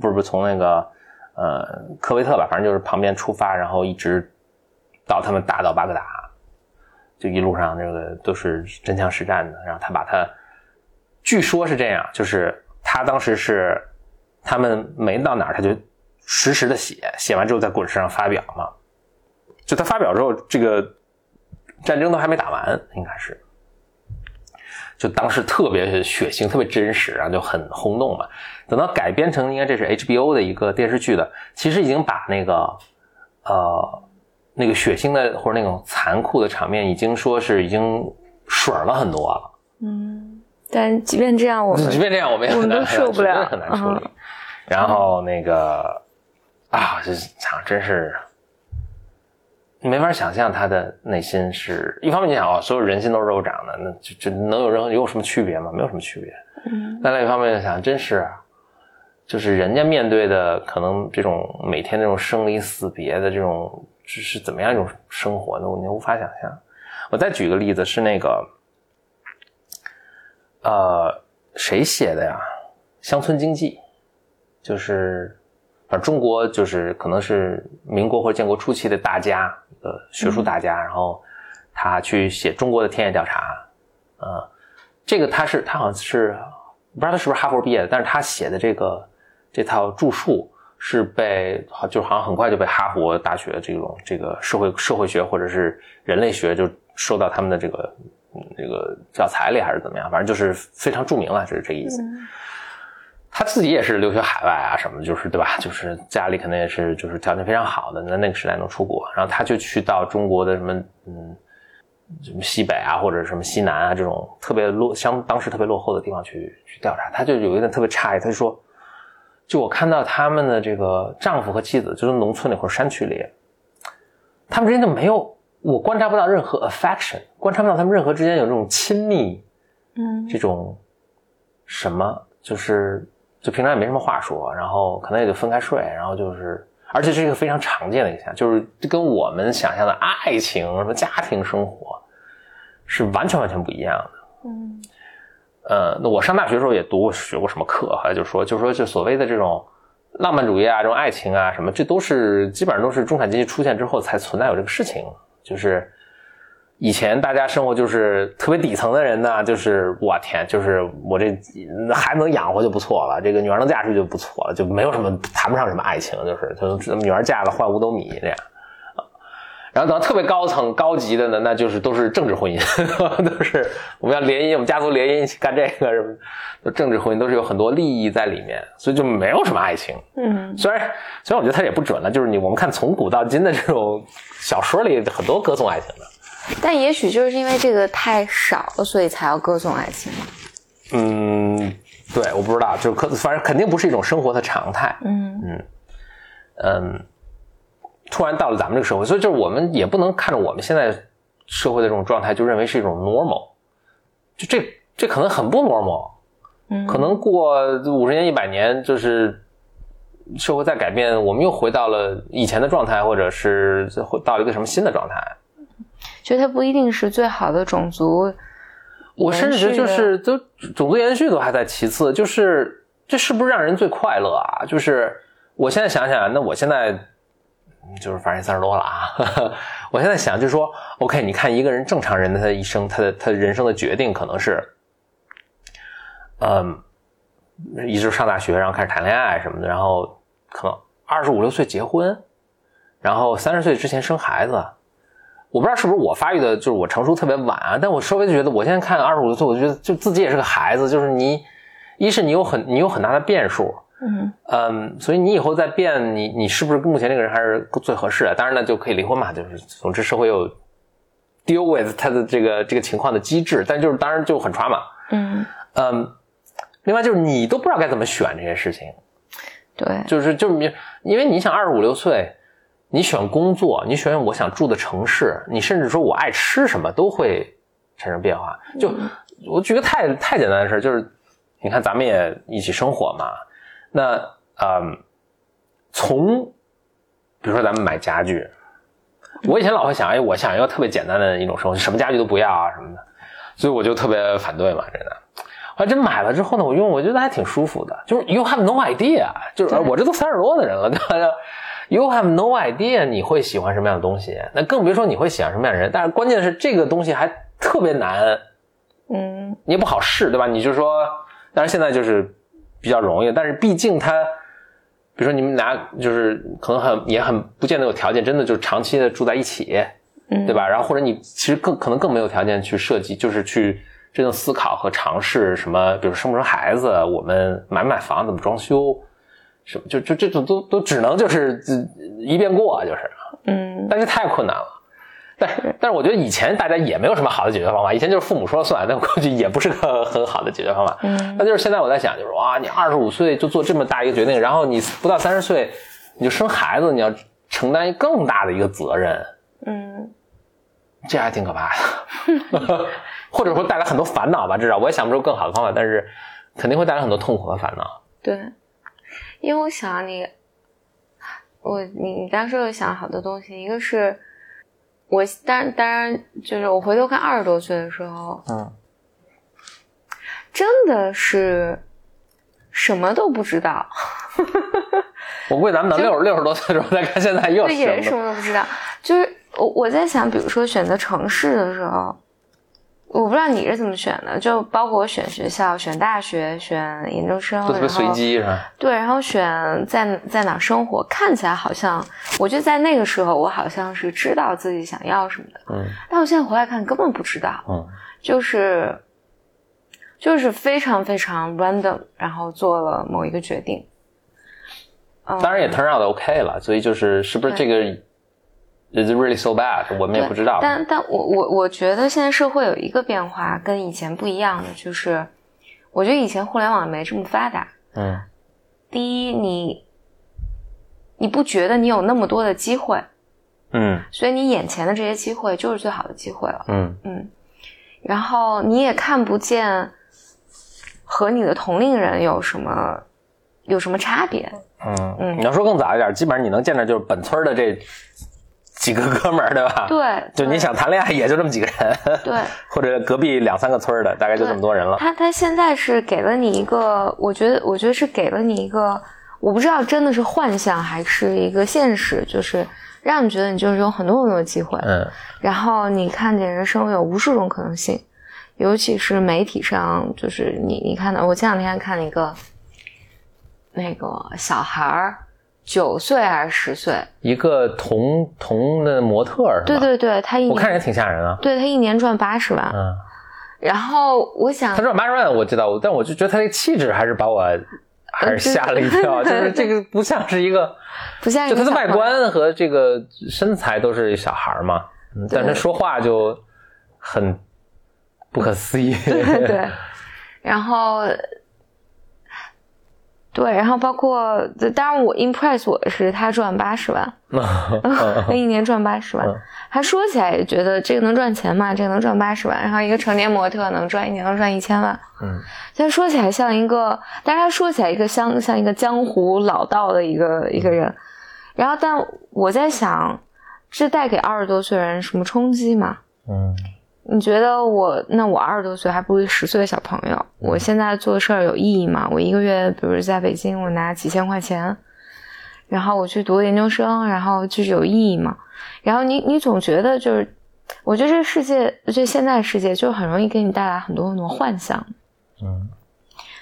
Speaker 1: 不是不是从那个呃科威特吧，反正就是旁边出发，然后一直到他们打到巴格达，就一路上这个都是真枪实战的。然后他把他，据说是这样，就是他当时是他们没到哪儿，他就实时的写，写完之后在滚石上发表嘛。就他发表之后，这个战争都还没打完，应该是。就当时特别血腥，特别真实啊，就很轰动嘛。等到改编成应该这是 HBO 的一个电视剧的，其实已经把那个呃那个血腥的或者那种残酷的场面，已经说是已经水了很多了。
Speaker 2: 嗯，但即便这样，我们
Speaker 1: 即便这样，我们也很难
Speaker 2: 受不了
Speaker 1: 很难处理。
Speaker 2: 嗯
Speaker 1: 然后那个啊，这想真是没法想象他的内心是一方面，你想哦，所有人心都是肉长的，那就就能有任何有什么区别吗？没有什么区别。
Speaker 2: 嗯
Speaker 1: 但另一方面想，真是，就是人家面对的可能这种每天这种生离死别的这种，是是怎么样一种生活呢？我你无法想象。我再举个例子，是那个，呃，谁写的呀？乡村经济，就是，反正中国就是可能是民国或者建国初期的大家，呃，学术大家，然后他去写中国的田野调查，呃，这个他是他好像是不知道他是不是哈佛毕业的，但是他写的这个这套著述是被好就好像很快就被哈佛大学这种这个社会社会学或者是人类学就受到他们的这个嗯这个教材里还是怎么样，反正就是非常著名了，就是这个意思。他自己也是留学海外啊什么，就是对吧？就是家里可能也是就是条件非常好的，那那个时代能出国，然后他就去到中国的什么嗯什么西北啊或者什么西南啊这种特别落相当时特别落后的地方去去调查，他就有一点特别诧异，他就说，就我看到他们的这个丈夫和妻子，就是农村里或者山区里，他们之间就没有我观察不到任何 affection，观察不到他们任何之间有这种亲密
Speaker 2: 嗯。
Speaker 1: 这种什么，就是就平常也没什么话说，然后可能也就分开睡，然后就是，而且这是一个非常常见的现象，就是跟我们想象的爱情什么家庭生活是完全完全不一样的。
Speaker 2: 嗯。
Speaker 1: 呃，那我上大学的时候也读过学过什么课，后来就说，就说就所谓的这种浪漫主义啊，这种爱情啊什么，这都是基本上都是中产阶级出现之后才存在有这个事情，就是。以前大家生活就是特别底层的人呢，就是我天，就是我这孩子能养活就不错了，这个女儿能嫁出去就不错了，就没有什么谈不上什么爱情，就是就女儿嫁了换五斗米这样。然后等到特别高层高级的呢，那就是都是政治婚姻，都是我们要联姻，我们家族联姻一起干这个什么的，政治婚姻都是有很多利益在里面，所以就没有什么爱情。
Speaker 2: 嗯
Speaker 1: 虽然虽然我觉得它也不准了，就是你我们看从古到今的这种小说里很多歌颂爱情的。
Speaker 2: 但也许就是因为这个太少了，所以才要歌颂爱情嘛。
Speaker 1: 嗯，对，我不知道，就可反正肯定不是一种生活的常态。
Speaker 2: 嗯
Speaker 1: 嗯嗯，突然到了咱们这个社会，所以就是我们也不能看着我们现在社会的这种状态，就认为是一种 normal，就这这可能很不 normal，
Speaker 2: 嗯，
Speaker 1: 可能过五十年、一百年，就是社会在改变，我们又回到了以前的状态，或者是回到了一个什么新的状态。
Speaker 2: 觉得它不一定是最好的种族。
Speaker 1: 我甚至觉得就是都种族延续都还在其次，就是这是不是让人最快乐啊？就是我现在想想，那我现在嗯就是反正三十多了啊，我现在想就是说，OK，你看一个人正常人的他的一生，他的他人生的决定可能是，嗯，一直上大学，然后开始谈恋爱什么的，然后可能二十五六岁结婚，然后三十岁之前生孩子。我不知道是不是我发育的，就是我成熟特别晚啊，但我稍微觉得，我现在看二十五岁，我觉得就自己也是个孩子，就是你，一是你有很你有很大的变数，
Speaker 2: 嗯
Speaker 1: 嗯，所以你以后再变，你你是不是目前这个人还是最合适的？当然呢，就可以离婚嘛，就是总之社会有 deal with 他的这个这个情况的机制，但就是当然就很 trauma，
Speaker 2: 嗯，
Speaker 1: 嗯，另外就是你都不知道该怎么选这些事情，
Speaker 2: 对，
Speaker 1: 就是就是你，因为你想二十五六岁，你选工作，你选我想住的城市，你甚至说我爱吃什么都会产生变化。就我举个太太简单的事儿，就是你看咱们也一起生活嘛，那嗯，从比如说咱们买家具，我以前老会想，哎，我想要特别简单的一种生活，什么家具都不要啊什么的，所以我就特别反对嘛，真的。后来真买了之后呢，我用我觉得还挺舒服的，就是 you have no idea，就是我这都三十多的人了，对吧？You have no idea 你会喜欢什么样的东西，那更别说你会喜欢什么样的人。但是关键是这个东西还特别难，
Speaker 2: 嗯
Speaker 1: 你也不好试，对吧？你就说，但是现在就是比较容易，但是毕竟他，比如说你们俩就是可能很也很不见得有条件，真的就是长期的住在一起，
Speaker 2: 嗯，
Speaker 1: 对吧？然后或者你其实更可能更没有条件去设计，就是去真正思考和尝试什么，比如生不生孩子，我们买不买房，怎么装修，什么就就这种都都只能就是呃一遍过，就是，
Speaker 2: 嗯
Speaker 1: 但是太困难了。但是但是我觉得以前大家也没有什么好的解决方法，以前就是父母说了算，但过去也不是个很好的解决方法。
Speaker 2: 嗯
Speaker 1: 那就是现在我在想，就是哇，你二十五岁就做这么大一个决定，然后你不到三十岁你就生孩子，你要承担更大的一个责任，
Speaker 2: 嗯
Speaker 1: 这还挺可怕的，或者说带来很多烦恼吧。至少我也想不出更好的方法，但是肯定会带来很多痛苦和烦恼。
Speaker 2: 对，因为我想你，我你你刚说有想好多东西，一个是我当然当然就是我回头看二十多岁的时候，
Speaker 1: 嗯，
Speaker 2: 真的是什么都不知道，
Speaker 1: 我估计咱们等六十六十多岁的时候再看，现在又
Speaker 2: 对，也是什？
Speaker 1: 么
Speaker 2: 都不知道。就是我我在想，比如说选择城市的时候，我不知道你是怎么选的，就包括我选学校、选大学、选研究生，
Speaker 1: 都特别随机是吧？
Speaker 2: 对，然后选在在哪生活，看起来好像，我觉得在那个时候，我好像是知道自己想要什么的，
Speaker 1: 嗯
Speaker 2: 但我现在回来看根本不知道，
Speaker 1: 嗯
Speaker 2: 就是就是非常非常 random，然后做了某一个决定。嗯，
Speaker 1: 当然也 turn out OK 了，所以就是是不是这个 is it really so bad，我们也不知道。
Speaker 2: 但但我我我觉得现在社会有一个变化跟以前不一样的，就是我觉得以前互联网没这么发达。
Speaker 1: 嗯
Speaker 2: 第一，你你不觉得你有那么多的机会，
Speaker 1: 嗯
Speaker 2: 所以你眼前的这些机会就是最好的机会了。
Speaker 1: 嗯
Speaker 2: 嗯，然后你也看不见和你的同龄人有什么有什么差别。
Speaker 1: 嗯
Speaker 2: 嗯
Speaker 1: 你要说更早一点，基本上你能见着就是本村的这几个哥们儿，对吧？，
Speaker 2: 对，
Speaker 1: 就你想谈恋爱也就这么几个人，
Speaker 2: 对，
Speaker 1: 或者隔壁两三个村儿的，大概就这么多人了。
Speaker 2: 他他现在是给了你一个，我觉得我觉得是给了你一个，我不知道真的是幻象还是一个现实，就是让你觉得你就是有很多很多的机会，
Speaker 1: 嗯
Speaker 2: 然后你看见人生有无数种可能性，尤其是媒体上，就是你你看到，我前两天看了一个那个小孩儿九岁还是十岁，
Speaker 1: 一个童童的模特儿，
Speaker 2: 对，对对，他一年
Speaker 1: 我看着也挺吓人啊。
Speaker 2: 对他一年赚八十万，
Speaker 1: 嗯，
Speaker 2: 然后我想
Speaker 1: 他赚八十万我知道，但我就觉得他这气质还是把我还是吓了一跳，就是这个不像是一个，
Speaker 2: 不像一
Speaker 1: 就他的外观和这个身材都是小孩儿嘛，嗯但是说话就很不可思议。
Speaker 2: 对 对，然后对，然后包括，当然我 impress 我的是他赚八十万，他一年赚八十万
Speaker 1: 嗯。
Speaker 2: 他说起来也觉得这个能赚钱嘛？这个能赚八十万，然后一个成年模特能赚一年能赚一千万。
Speaker 1: 嗯
Speaker 2: 他说起来像一个，但是他说起来一个像像一个江湖老道的一个一个人。然后，但我在想，这带给二十多岁人什么冲击吗？
Speaker 1: 嗯
Speaker 2: 你觉得我那我二十多岁还不如一十岁的小朋友，我现在做事儿有意义吗？我一个月，比如在北京，我拿几千块钱，然后我去读研究生，然后就是有意义吗？然后你你总觉得就是，我觉得这个世界，就现在世界就很容易给你带来很多很多幻想，
Speaker 1: 嗯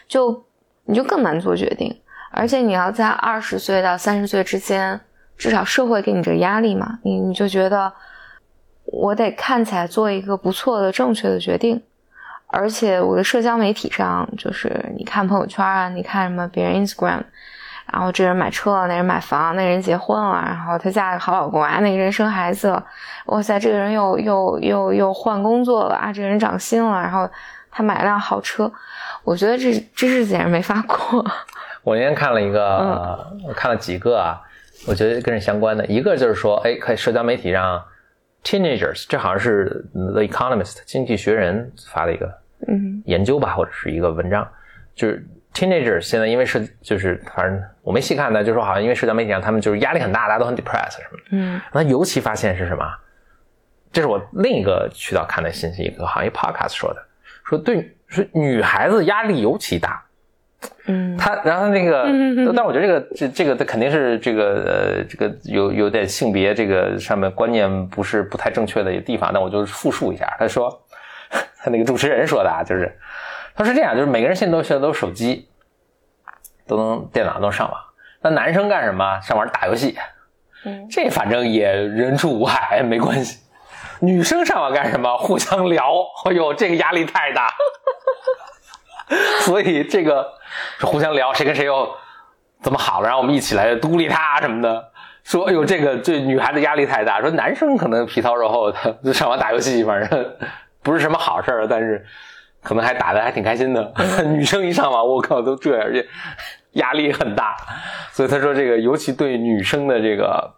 Speaker 2: 就你就更难做决定，而且你要在二十岁到三十岁之间，至少社会给你这个压力嘛，你你就觉得我得看起来做一个不错的、正确的决定，而且我的社交媒体上，就是你看朋友圈啊，你看什么别人 Instagram，然后这人买车了，那人买房，那人结婚了，然后他嫁了个好老公啊，那个人生孩子了，哇塞，这个人又又又又换工作了啊，这个人涨薪了，然后他买了辆好车，我觉得这这日子简直没法过。
Speaker 1: 我那天看了一个，我看了几个啊，我觉得跟这相关的，一个就是说，哎，可以社交媒体让 teenagers，这好像是 The Economist 经济学人发的一个
Speaker 2: 嗯
Speaker 1: 研究吧，或者是一个文章，就是 teenagers 现在因为是就是反正我没细看的，就说好像因为社交媒体上他们就是压力很大，大家都很 depressed 什么的。
Speaker 2: 嗯
Speaker 1: 那尤其发现是什么？这是我另一个渠道看的信息，一个行业 podcast 说的，说对说女孩子压力尤其大。
Speaker 2: 嗯
Speaker 1: 他然后那个，但我觉得这个这这个他肯定是这个呃这个有有点性别这个上面观念不是不太正确的地方，那我就复述一下。他说，他那个主持人说的啊，就是他是这样，就是每个人现在都现在都有手机，都能电脑都能上网。那男生干什么？上网打游戏，
Speaker 2: 嗯
Speaker 1: 这反正也人畜无害，没关系。女生上网干什么？互相聊。哎呦，这个压力太大。所以这个是互相聊，谁跟谁又怎么好了，然后我们一起来孤立他什么的。说，哎呦，这个这女孩子压力太大。说男生可能皮糙肉厚的，就上网打游戏，反 正不是什么好事儿，但是可能还打的还挺开心的。女生一上网，我靠，都这样，而且压力很大。所以他说，这个尤其对女生的这个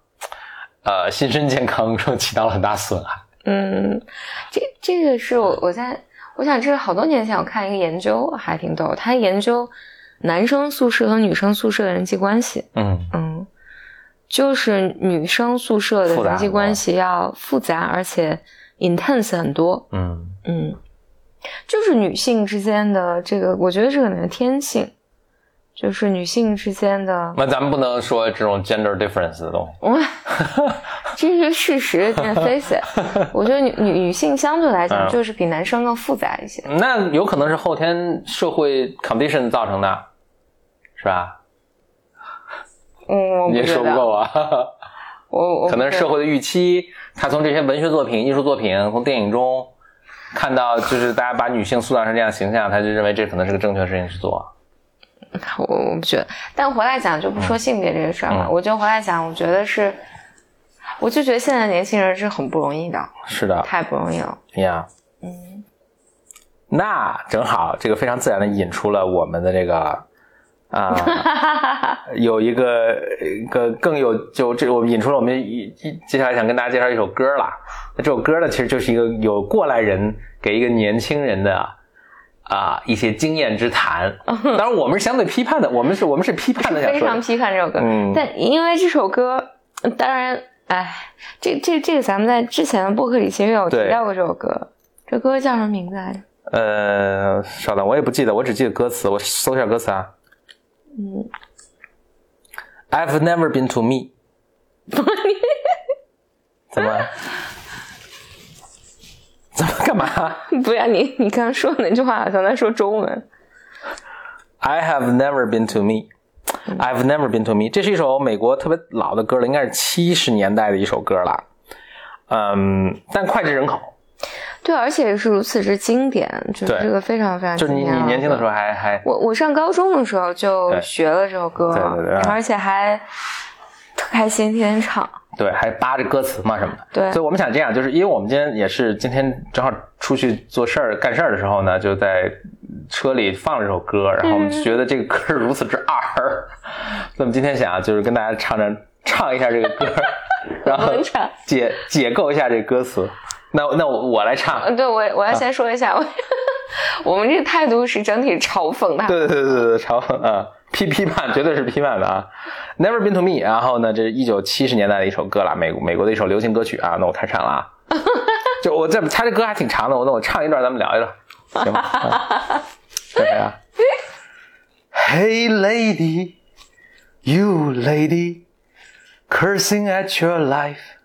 Speaker 1: 呃心身健康说起到了很大损害。
Speaker 2: 嗯，这这个是我我在我想这是好多年前我看一个研究，还挺逗，他研究男生宿舍和女生宿舍的人际关系。
Speaker 1: 嗯
Speaker 2: 嗯，就是女生宿舍的人际关系要复杂，而且 intense 很多。
Speaker 1: 嗯
Speaker 2: 嗯，就是女性之间的这个，我觉得这可能是天性，就是女性之间的，
Speaker 1: 那咱们不能说这种 gender difference 的东西。
Speaker 2: 我 这是事实，face it。我觉得女女女性相对来讲
Speaker 1: 嗯
Speaker 2: 就是比男生更复杂一些。
Speaker 1: 那有可能是后天社会 condition 造成的，是吧？
Speaker 2: 嗯，我
Speaker 1: 你也说不够啊，
Speaker 2: 我我
Speaker 1: 可能是社会的预期，他从这些文学作品、艺术作品、从电影中看到，就是大家把女性塑造成这样形象，他就认为这可能是个正确的事情去做。
Speaker 2: 我我不觉得，但回来讲就不说性别这个事儿了。
Speaker 1: 嗯
Speaker 2: 我就回来讲，我觉得是，我就觉得现在年轻人是很不容易的，
Speaker 1: 是的，
Speaker 2: 太不容易了。
Speaker 1: 呀，嗯，那正好，这个非常自然的引出了我们的这个啊，有一个一个更有就这我们引出了我们接下来想跟大家介绍一首歌了。那这首歌呢，其实就是一个有过来人给一个年轻人的。啊，一些经验之谈，当然我们是相对批判的，我们是我们是批判的，
Speaker 2: 非常批判这首歌，
Speaker 1: 嗯。
Speaker 2: 但因为这首歌，当然，哎，这这这个咱们在之前的播客里其实有提到过这首歌，这歌叫什么名字来着？
Speaker 1: 呃，稍等，我也不记得，我只记得歌词，我搜一下歌词啊。
Speaker 2: 嗯
Speaker 1: ，I've never been to me 怎么？怎么干嘛
Speaker 2: 不要你你刚刚说的那句话好像在说中文。
Speaker 1: ？I have never been to me. I've never been to me. 这是一首美国特别老的歌了，应该是七十年代的一首歌了。嗯，但脍炙人口，
Speaker 2: 对，而且是如此之经典，就是这个非常非常
Speaker 1: 就是你你年轻的时
Speaker 2: 候。
Speaker 1: 还还
Speaker 2: 我我上高中的时候就学了这首歌，
Speaker 1: 对对对
Speaker 2: 而且还特开心，天天唱。
Speaker 1: 对，还扒着歌词嘛什么的。
Speaker 2: 对
Speaker 1: 所以我们想这样，就是因为我们今天也是今天正好出去做事儿干事儿的时候呢，就在车里放了这首歌，然后我们就觉得这个歌如此之二，所以我们今天想就是跟大家唱唱唱一下这个歌，然后解解构一下这个歌词。那那我我来唱，
Speaker 2: 嗯，对我我要先说一下，我 我们这个态度是整体嘲讽他。
Speaker 1: 对对对对对，嘲讽啊，批批判绝对是批判的啊。Never been to me，然后呢，这是一九七十年代的一首歌了，美国美国的一首流行歌曲啊。那我开唱了啊，就我这他这歌还挺长的，我那我唱一段，咱们聊一聊，行吗？啊这谁啊？Hey lady, you lady, cursing at your life,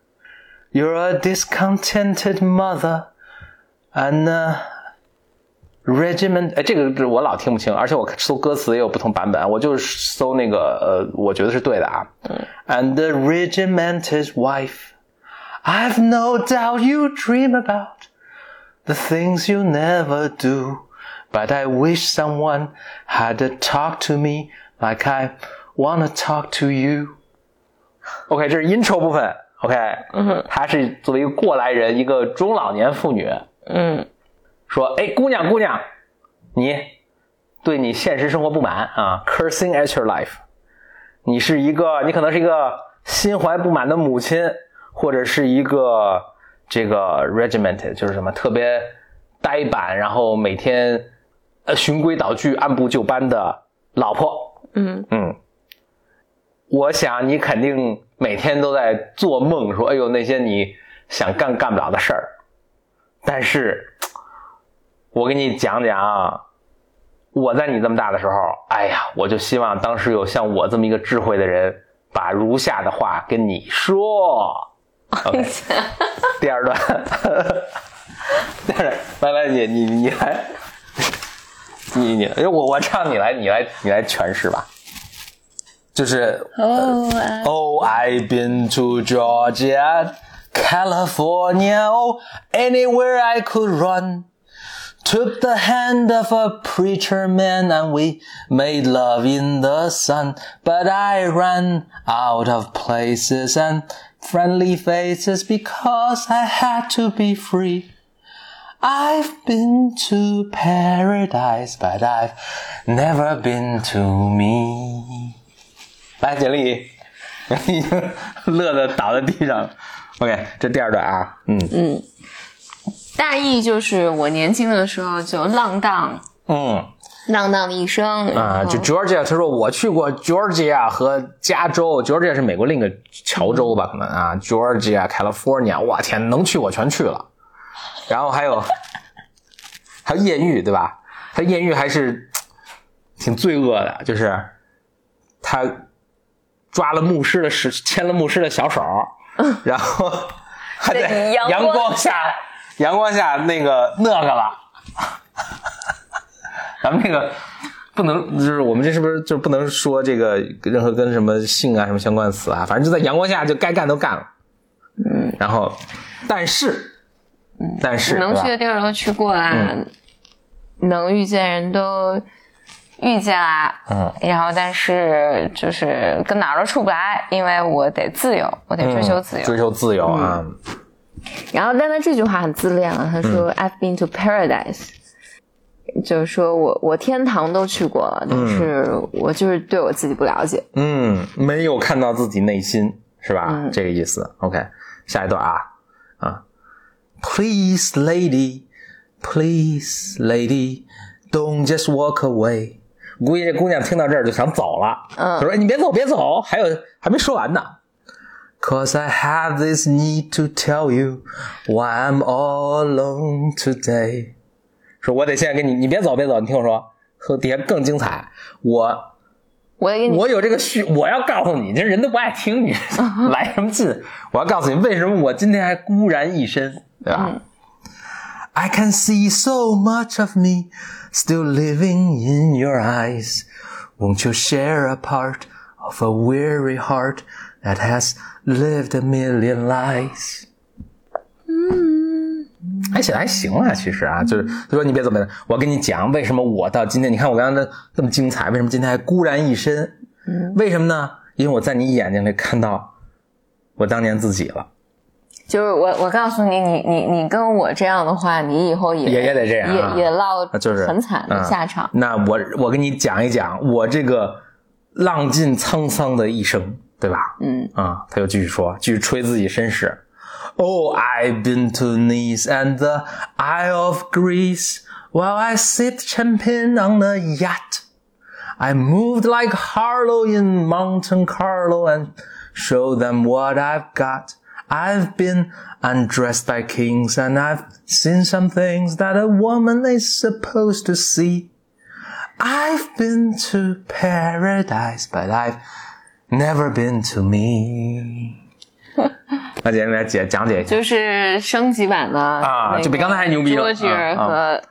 Speaker 1: you're a discontented mother, and uh, regiment，哎，这个是我老听不清，而且我搜歌词也有不同版本，我就是搜那个呃，我觉得是对的啊。And the regimented wife, I've no doubt you dream about the things you never do, but I wish someone had to talk to me like I wanna talk to you. OK，这是 intro 部分。OK，嗯，她是作为一个过来人，一个中老年妇女，
Speaker 2: 嗯
Speaker 1: 说：“哎，姑娘，姑娘，你对你现实生活不满啊？Cursing at your life，你是一个，你可能是一个心怀不满的母亲，或者是一个这个 regimented，就是什么特别呆板，然后每天呃循规蹈矩、按部就班的老婆。
Speaker 2: 嗯
Speaker 1: 嗯，我想你肯定每天都在做梦，说：哎呦，那些你想干干不了的事儿。但是，我给你讲讲啊，我在你这么大的时候，哎呀，我就希望当时有像我这么一个智慧的人，把如下的话跟你说。OK，第二段，第二段，来来，你你你来，你你，因为我我唱，你来你来你来诠释吧。就是 Oh, I've been to Georgia, California, oh, anywhere I could run. Took the hand of a preacher man and we made love in the sun. But I ran out of places and friendly faces because I had to be free. I've been to paradise, but I've never been to me. 来，简历，已经乐得倒在地上了。OK，这第二段啊，嗯
Speaker 2: 大意就是我年轻的时候就浪荡
Speaker 1: 嗯
Speaker 2: 浪荡的一生
Speaker 1: 啊，就 Georgia，他说我去过 Georgia 和加州，Georgia 是美国另一个乔州吧，可能啊，Georgia、California，我天，能去我全去了。然后还有 还有艳遇，对吧？他艳遇还是 挺罪恶的，就是他抓了牧师的手，牵了牧师的小手，然后还在
Speaker 2: 在阳光
Speaker 1: 下阳光下那个那个了。咱们这个不能，就是我们这是不是就不能说这个任何跟什么性啊什么相关的词啊？反正就在阳光下就该干都干了。嗯，然后，但是，但是
Speaker 2: 能去的地儿都去过啦，能遇见人都遇见啦，
Speaker 1: 嗯，
Speaker 2: 然后但是就是跟哪儿都出不来，因为我得自由，我得追求自由。
Speaker 1: 追求自由啊，
Speaker 2: 然后，但他这句话很自恋啊，他说、I've been to paradise，就是说我我天堂都去过了，但是我就是对我自己不了解。
Speaker 1: 嗯，没有看到自己内心是吧？这个意思。OK，下一段啊啊，Please, lady, please, lady, don't just walk away。估计这姑娘听到这儿就想走了，
Speaker 2: 嗯
Speaker 1: 她说：“哎你别走，别走，还有还没说完呢。” Cause I have this need to tell you why I'm all alone today。说我得现在跟你，你别走，别走，你听我说，和底下更精彩。我
Speaker 2: 我给你
Speaker 1: 我有这个需，我要告诉你，这人都不爱听你，来什么劲？我要告诉你，为什么我今天还孤然一身，对吧、i can see so much of me still living in your eyes. Won't you share a part of a weary heart that has lived a million lives? 哎，写的还行啊，其实啊，就是他说你别走，别走，我跟你讲，为什么我到今天，你看我刚才这么精彩，为什么今天还孤然一身？为什么呢？因为我在你眼睛里看到我当年自己了，
Speaker 2: 就是我我告诉你，你你你跟我这样的话，你以后也
Speaker 1: 也也得这样啊
Speaker 2: 也也落
Speaker 1: 啊就是
Speaker 2: 很惨的下场。
Speaker 1: 那我我跟你讲一讲我这个浪尽沧桑的一生，对吧？
Speaker 2: 嗯
Speaker 1: 啊，他又继续说，继续吹自己身世。Oh, I've been to Nice and the Isle of Greece while I sip champagne on a yacht. I moved like Harlow in Mountain Carlo and show them what I've got. I've been undressed by kings and I've seen some things that a woman is supposed to see. I've been to paradise, but I've never been to me. 那姐来解讲解一下。
Speaker 2: 就是升级版的
Speaker 1: 啊就比刚才还牛逼了
Speaker 2: Georgia
Speaker 1: 啊
Speaker 2: 和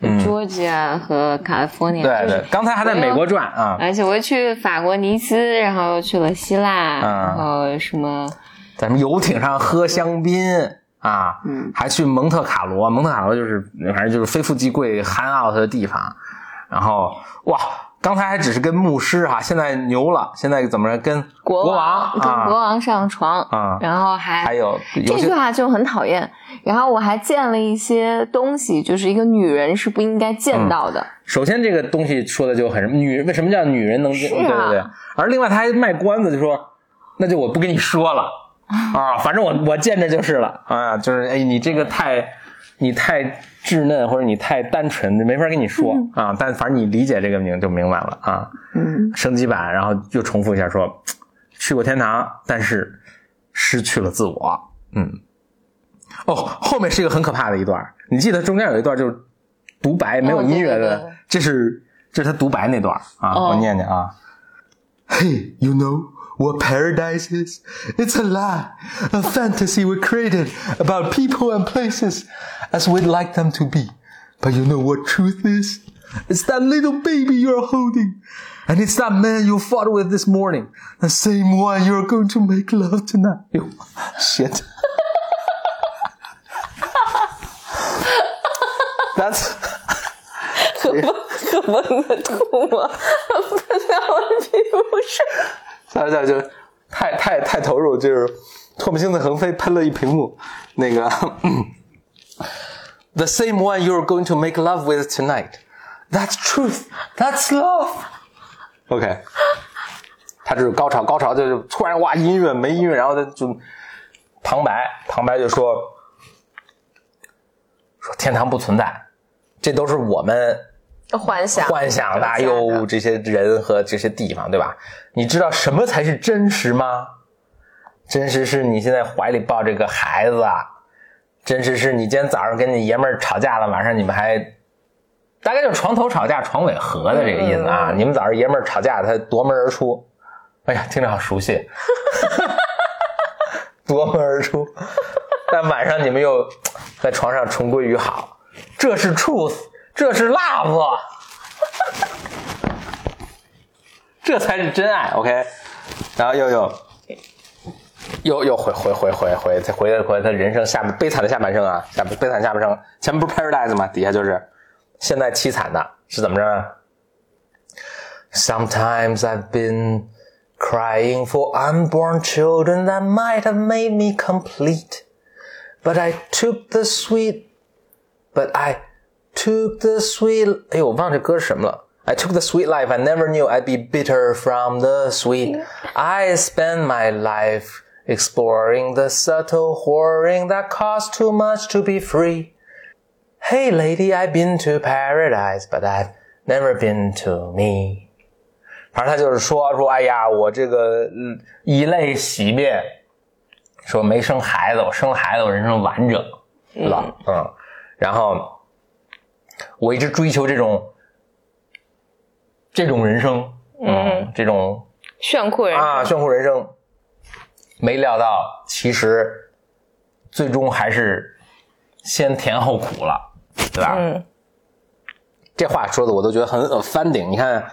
Speaker 2: Georgia 和 California，
Speaker 1: 对对，刚才还在美国转啊，
Speaker 2: 而且我又去法国尼斯，然后又去了希腊，
Speaker 1: 啊
Speaker 2: 然后什么
Speaker 1: 在什么游艇上喝香槟啊，
Speaker 2: 嗯
Speaker 1: 还去蒙特卡罗，蒙特卡罗就是反正就是非富即贵、憨 out 的地方。然后哇，刚才还只是跟牧师哈、现在牛了，现在怎么着跟
Speaker 2: 国
Speaker 1: 王
Speaker 2: 跟国
Speaker 1: 啊？
Speaker 2: 王上床，
Speaker 1: 啊
Speaker 2: 然后还
Speaker 1: 还有有
Speaker 2: 这句话就很讨厌。然后我还见了一些东西，就是一个女人是不应该见到的。
Speaker 1: 首先这个东西说的就很女，为什么叫女人能
Speaker 2: 见？啊
Speaker 1: 对对对。而另外他还卖关子，就说那就我不跟你说了 啊，反正我我见着就是了啊，就是哎你这个太你太稚嫩或者你太单纯，没法跟你说啊。但反正你理解这个名就明白了啊。
Speaker 2: 嗯，
Speaker 1: 升级版，然后又重复一下说，去过天堂，但是失去了自我。嗯，哦，后面是一个很可怕的一段，你记得中间有一段就是独白，没有音乐的，
Speaker 2: 对对
Speaker 1: 这是这是他独白那段啊，
Speaker 2: 哦
Speaker 1: 我念念啊。Hey, you know what paradise is? It's a lie, a fantasy we created about people and places as we'd like them to be. But you know what truth is? It's that little baby you're holding. And it's that man you fought with this morning. The same one you're going to make love tonight. Yo, shit. That's
Speaker 2: 可不可不可吐吗？不在我的屁股上。
Speaker 1: 大家就太太太投入，就是唾沫星子横飞，喷了一屏幕。那个，The same one you're going to make love with tonight. That's truth. That's love. OK，他这是高潮，高潮就是突然哇，音乐没音乐，然后他就旁白，旁白就说说天堂不存在，这都是我们
Speaker 2: 幻想，
Speaker 1: 幻想的，哎
Speaker 2: 有
Speaker 1: 呦，这些人和这些地方，对吧？你知道什么才是真实吗？真实是你现在怀里抱着个孩子啊，真实是你今天早上跟你爷们儿吵架了，晚上你们还，大概就是床头吵架床尾和的这个意思啊。你们早上爷们儿吵架，他夺门而出，哎呀，听着好熟悉，夺门而出，但晚上你们又在床上重归于好，这是 truth，这是 love。这才是真爱，OK。然后又又又又回回回回回再回回他人生下悲惨的下半生啊，下悲惨下半生，前面不是 paradise 吗？底下就是现在凄惨的是怎么着？Sometimes I've been crying for unborn children that might have made me complete, but I took the sweet, but I took the sweet. 哎呦，我忘了这歌是什么了。I took the sweet life. I never knew I'd be bitter from the sweet. I spent my life exploring the subtle whoring that costs too much to be free. Hey lady, I've been to paradise, but I've never been to me. 反正他就是说说，哎呀，我这个嗯以泪洗面，说没生孩子，我生了孩子，我人生完整了，嗯，然后我一直追求这种 这种人生，嗯，这种
Speaker 2: 炫酷人
Speaker 1: 啊炫酷人生，没料到其实最终还是先甜后苦了，对吧？
Speaker 2: 嗯，
Speaker 1: 这话说的我都觉得很 offending。你看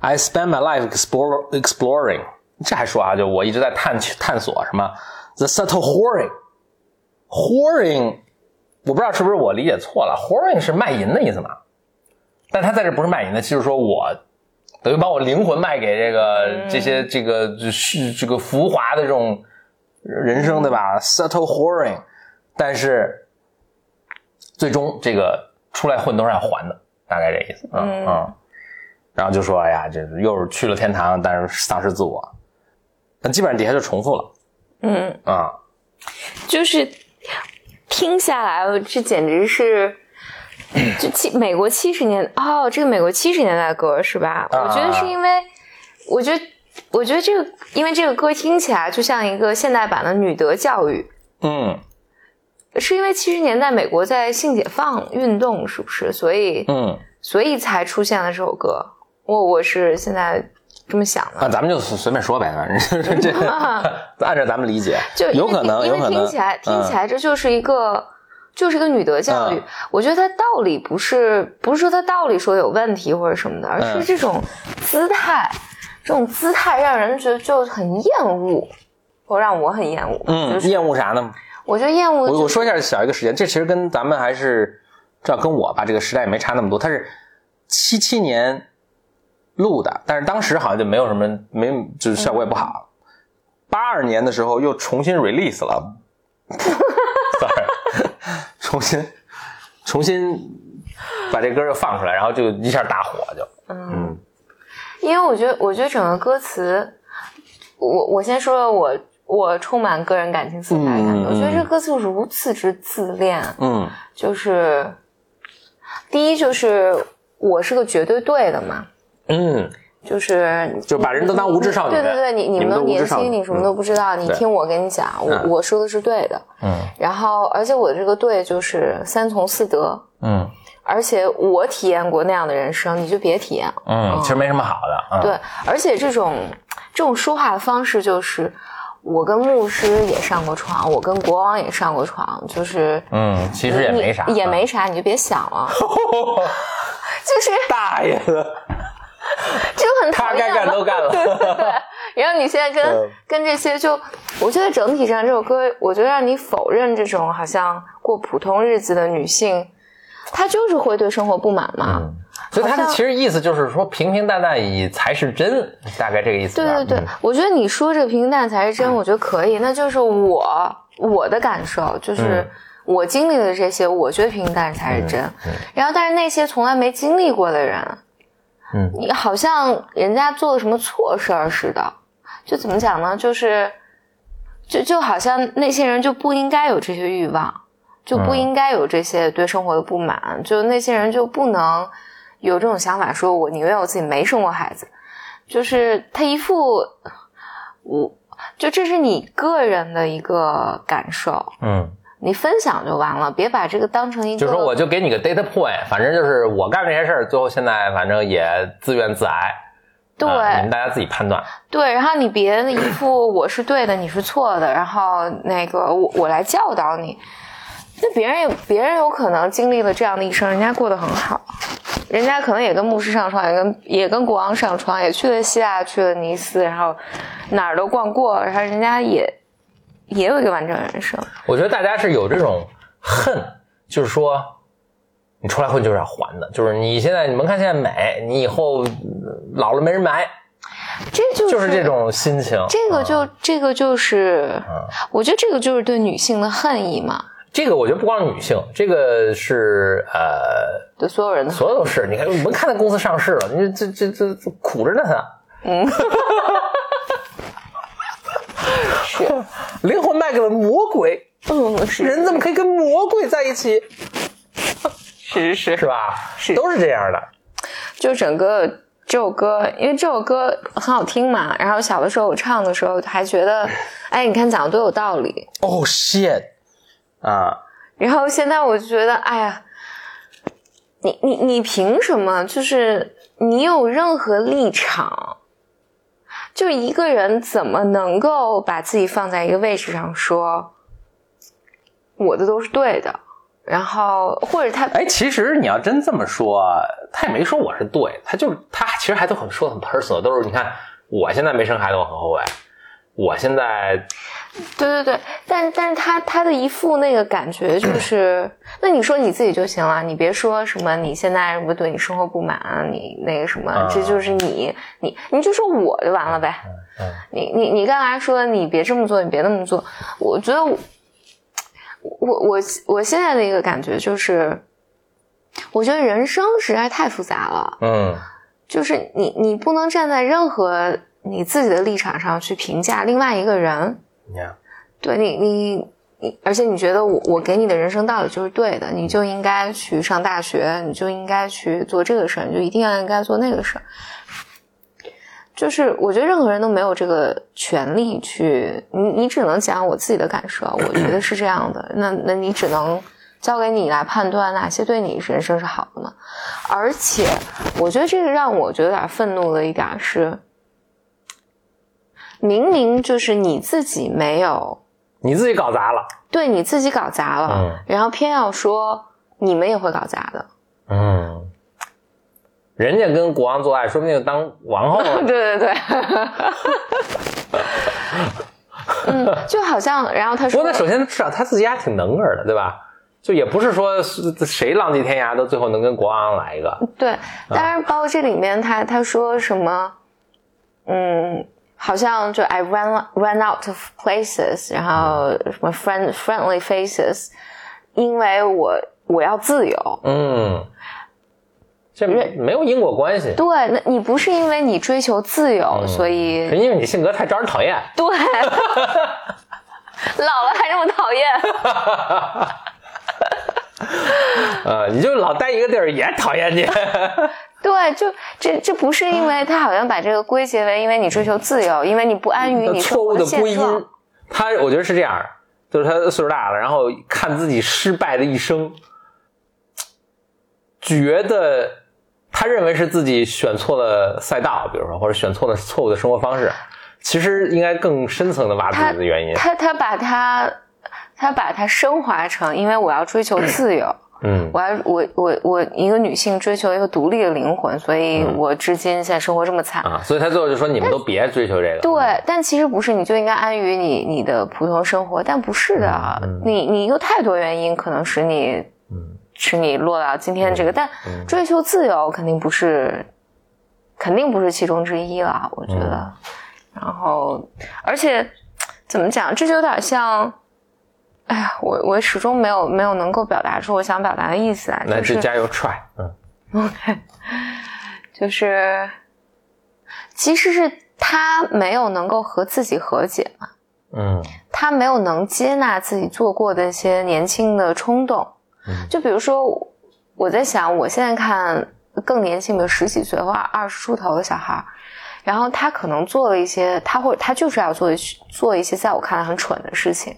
Speaker 1: ，I spend my life explore exploring，这还说啊，就我一直在探探索什么 the subtle whoring，whoring，我不知道是不是我理解错了，whoring 是卖淫的意思嘛？但他在这不是卖淫的，就是说我等于把我灵魂卖给这个、这些这个就是这个浮华的这种人生，对吧？subtle whoring，但是最终这个出来混都是要还的，大概这意思，嗯嗯。然后就说，哎呀，这又是去了天堂，但是丧失自我，那基本上底下就重复了，
Speaker 2: 嗯，
Speaker 1: 啊、
Speaker 2: 就是听下来，这简直是。就七美国七十年哦，这个美国七十年代的歌是吧？
Speaker 1: 啊
Speaker 2: 我觉得是因为，我觉得，我觉得这个，因为这个歌听起来就像一个现代版的女德教育，
Speaker 1: 嗯
Speaker 2: 是因为七十年代美国在性解放运动，是不是？所以，
Speaker 1: 嗯，
Speaker 2: 所以才出现了这首歌。我我是现在这么想的。
Speaker 1: 啊，咱们就随随便说呗，反正这 按照咱们理解，
Speaker 2: 就
Speaker 1: 有可能，
Speaker 2: 因为听起来听起
Speaker 1: 嗯
Speaker 2: 来这就是一个、就是一个女德教育。
Speaker 1: 嗯
Speaker 2: 我觉得它道理不是不是说它道理说有问题或者什么的，而
Speaker 1: 嗯
Speaker 2: 是这种姿态，这种姿态让人觉得就很厌恶，或让我很厌恶。就
Speaker 1: 嗯，
Speaker 2: 是
Speaker 1: 厌恶啥呢？
Speaker 2: 我觉得厌恶、就是。
Speaker 1: 我我说一下小一个时间，这其实跟咱们还是这要跟我吧，这个时代也没差那么多。他是七七年录的，但是当时好像就没有什么没就是效果也不好。八二年的时候又重新 release 了 重新重新把这歌又放出来，然后就一下大火就嗯。
Speaker 2: 因为我觉得，我觉得整个歌词，我我先说说我我充满个人感情色彩的感觉。我觉得这歌词如此之自恋，
Speaker 1: 嗯。
Speaker 2: 就是第一就是我是个绝对对的嘛，
Speaker 1: 嗯，
Speaker 2: 就是
Speaker 1: 就把人都当无知少女
Speaker 2: 对对对，你
Speaker 1: 你们
Speaker 2: 年轻，你什么都不知道，你听我跟你讲，我
Speaker 1: 嗯
Speaker 2: 我说的是对的。
Speaker 1: 嗯
Speaker 2: 然后，而且我这个对就是三从四德，
Speaker 1: 嗯
Speaker 2: 而且我体验过那样的人生，你就别体验了。
Speaker 1: 嗯，其实没什么好的。嗯、
Speaker 2: 对，而且这种这种说话的方式就是，我跟牧师也上过床，我跟国王也上过床，就是
Speaker 1: 嗯，其实也没啥，
Speaker 2: 也没啥，你就别想了，就是
Speaker 1: 大爷的，
Speaker 2: 就很讨
Speaker 1: 他
Speaker 2: 厌
Speaker 1: 干都干了。
Speaker 2: 对，然后你现在跟、
Speaker 1: 嗯
Speaker 2: 跟这些就，我觉得整体上这首歌，我觉得让你否认这种好像过普通日子的女性，她就是会对生活不满嘛。
Speaker 1: 嗯所以他的其实意思就是说，平平淡淡以才是真，大概这个意思。
Speaker 2: 对对对，
Speaker 1: 嗯
Speaker 2: 我觉得你说这个平平淡淡才是真，我觉得可以，那就是我我的感受，就是
Speaker 1: 嗯
Speaker 2: 我经历的这些，我觉得平平淡淡才是真。然后，但是那些从来没经历过的人，
Speaker 1: 嗯。
Speaker 2: 你好像人家做了什么错事儿似的，就怎么讲呢？就是就就好像那些人就不应该有这些欲望，就不
Speaker 1: 嗯
Speaker 2: 应该有这些对生活的不满，就那些人就不能有这种想法，说我宁愿我自己没生过孩子，就是他一副我就这是你个人的一个感受，
Speaker 1: 嗯，
Speaker 2: 你分享就完了，别把这个当成一个
Speaker 1: 就说我就给你个 data point，反正就是我干这些事儿，最后现在反正也自怨自艾。
Speaker 2: 对、
Speaker 1: 啊你们大家自己判断。
Speaker 2: 对，然后你别一副我是对的，你是错的，然后那个我我来教导你。那别人有别人有可能经历了这样的一生，人家过得很好，人家可能也跟牧师上床，也跟也跟国王上床，也去了希腊，去了尼斯，然后哪儿都逛过，然后人家也也有一个完整人生。
Speaker 1: 我觉得大家是有这种恨，就是说，你出来混就是要还的，就是你现在你们看现在美，你以后呃老了没人买，
Speaker 2: 这就是
Speaker 1: 就是这种心情。
Speaker 2: 这个就、
Speaker 1: 嗯
Speaker 2: 这个就是，我觉得这个就是对女性的恨意嘛，
Speaker 1: 这个我觉得不光是女性，这个是呃，
Speaker 2: 对所有人的
Speaker 1: 所有都是。你看，你们看那公司上市了，你这这这这苦着呢，他。
Speaker 2: 嗯，是，
Speaker 1: 灵魂卖给了魔鬼，
Speaker 2: 嗯，是
Speaker 1: 人怎么可以跟魔鬼在一起？
Speaker 2: 是是
Speaker 1: 是吧？
Speaker 2: 是
Speaker 1: 都是这样的。
Speaker 2: 就整个这首歌，因为这首歌很好听嘛，然后小的时候我唱的时候还觉得，哎，你看讲的多有道理。
Speaker 1: 哦、shit 啊，
Speaker 2: 然后现在我就觉得，哎呀，你你你凭什么？就是你有任何立场？就一个人怎么能够把自己放在一个位置上说，我的都是对的？然后或者他
Speaker 1: 哎，其实你要真这么说，他也没说我是对，他就是他其实还都很说很 personal，都是你看我现在没生孩子，我很后悔。我现在
Speaker 2: 对对对，但但是他他的一副那个感觉就是，那你说你自己就行了，你别说什么你现在什么对你生活不满啊，你那个什么，
Speaker 1: 嗯
Speaker 2: 这就是你你你就说我就完了呗。
Speaker 1: 嗯
Speaker 2: 你你你干嘛说你别这么做，你别那么做？我觉得我我我我现在的一个感觉就是，我觉得人生实在太复杂了。
Speaker 1: 嗯
Speaker 2: 就是你，你不能站在任何你自己的立场上去评价另外一个人。
Speaker 1: 你看，
Speaker 2: 对你，你你，而且你觉得我我给你的人生道理就是对的，你就应该去上大学，你就应该去做这个事儿，你就一定要应该做那个事儿。就是我觉得任何人都没有这个权利去，你你只能讲我自己的感受，我觉得是这样的，那那你只能交给你来判断哪些对你人生是好的嘛。而且我觉得这个让我觉得有点愤怒的一点是，明明就是你自己没有
Speaker 1: 你自己搞砸了。
Speaker 2: 对你自己搞砸了，
Speaker 1: 嗯
Speaker 2: 然后偏要说你们也会搞砸的。
Speaker 1: 嗯，人家跟国王做爱，说不定当王后 了。
Speaker 2: 对对对，嗯，就好像，然后他说
Speaker 1: 不过，那首先至少他自己还挺能儿的，对吧？就也不是说是谁浪迹天涯都最后能跟国王来一个。
Speaker 2: 对，当然包括这里面他他说什么，嗯，好像就 I ran ran out of places，然后什么 friend friendly faces，因为我我要自由。
Speaker 1: 嗯，这没没有因果关系，
Speaker 2: 对，那你不是因为你追求自由，
Speaker 1: 嗯
Speaker 2: 所以
Speaker 1: 是因为你性格太招人讨厌。
Speaker 2: 对，老了还这么讨厌。
Speaker 1: 呃，你就老待一个地儿也讨厌你。
Speaker 2: 对，就这这不是因为他好像把这个归结为因为你追求自由，因为你不安于你
Speaker 1: 错误的归因。，他我觉得是这样，就是他岁数大了，然后看自己失败的一生，觉得他认为是自己选错了赛道，比如说或者选错了错误的生活方式，其实应该更深层的挖自己的原因。
Speaker 2: 他他把他他把它升华成，因为我要追求自由，
Speaker 1: 嗯。
Speaker 2: 我还我我我一个女性追求一个独立的灵魂，所以我至今现在生活这么惨。
Speaker 1: 啊，所以他最后就说你们都别追求这个。
Speaker 2: 对，但其实不是，你就应该安于你你的普通生活，但不是的，你你有太多原因可能使你
Speaker 1: 嗯。
Speaker 2: 使你落到今天这个，但追求自由肯定不是，肯定不是其中之一了，我觉得。
Speaker 1: 嗯。
Speaker 2: 然后，而且怎么讲，这就有点像，哎呀，我我始终没有没有能够表达出我想表达的意思来，
Speaker 1: 那
Speaker 2: 就
Speaker 1: 就是加油 try，嗯
Speaker 2: 就是，其实是他没有能够和自己和解嘛。
Speaker 1: 嗯
Speaker 2: 他没有能接纳自己做过的一些年轻的冲动。
Speaker 1: 嗯
Speaker 2: 就比如说，我在想，我现在看更年轻的十几岁或者二十出头的小孩，然后他可能做了一些，他会他就是要做一做一些在我看来很蠢的事情。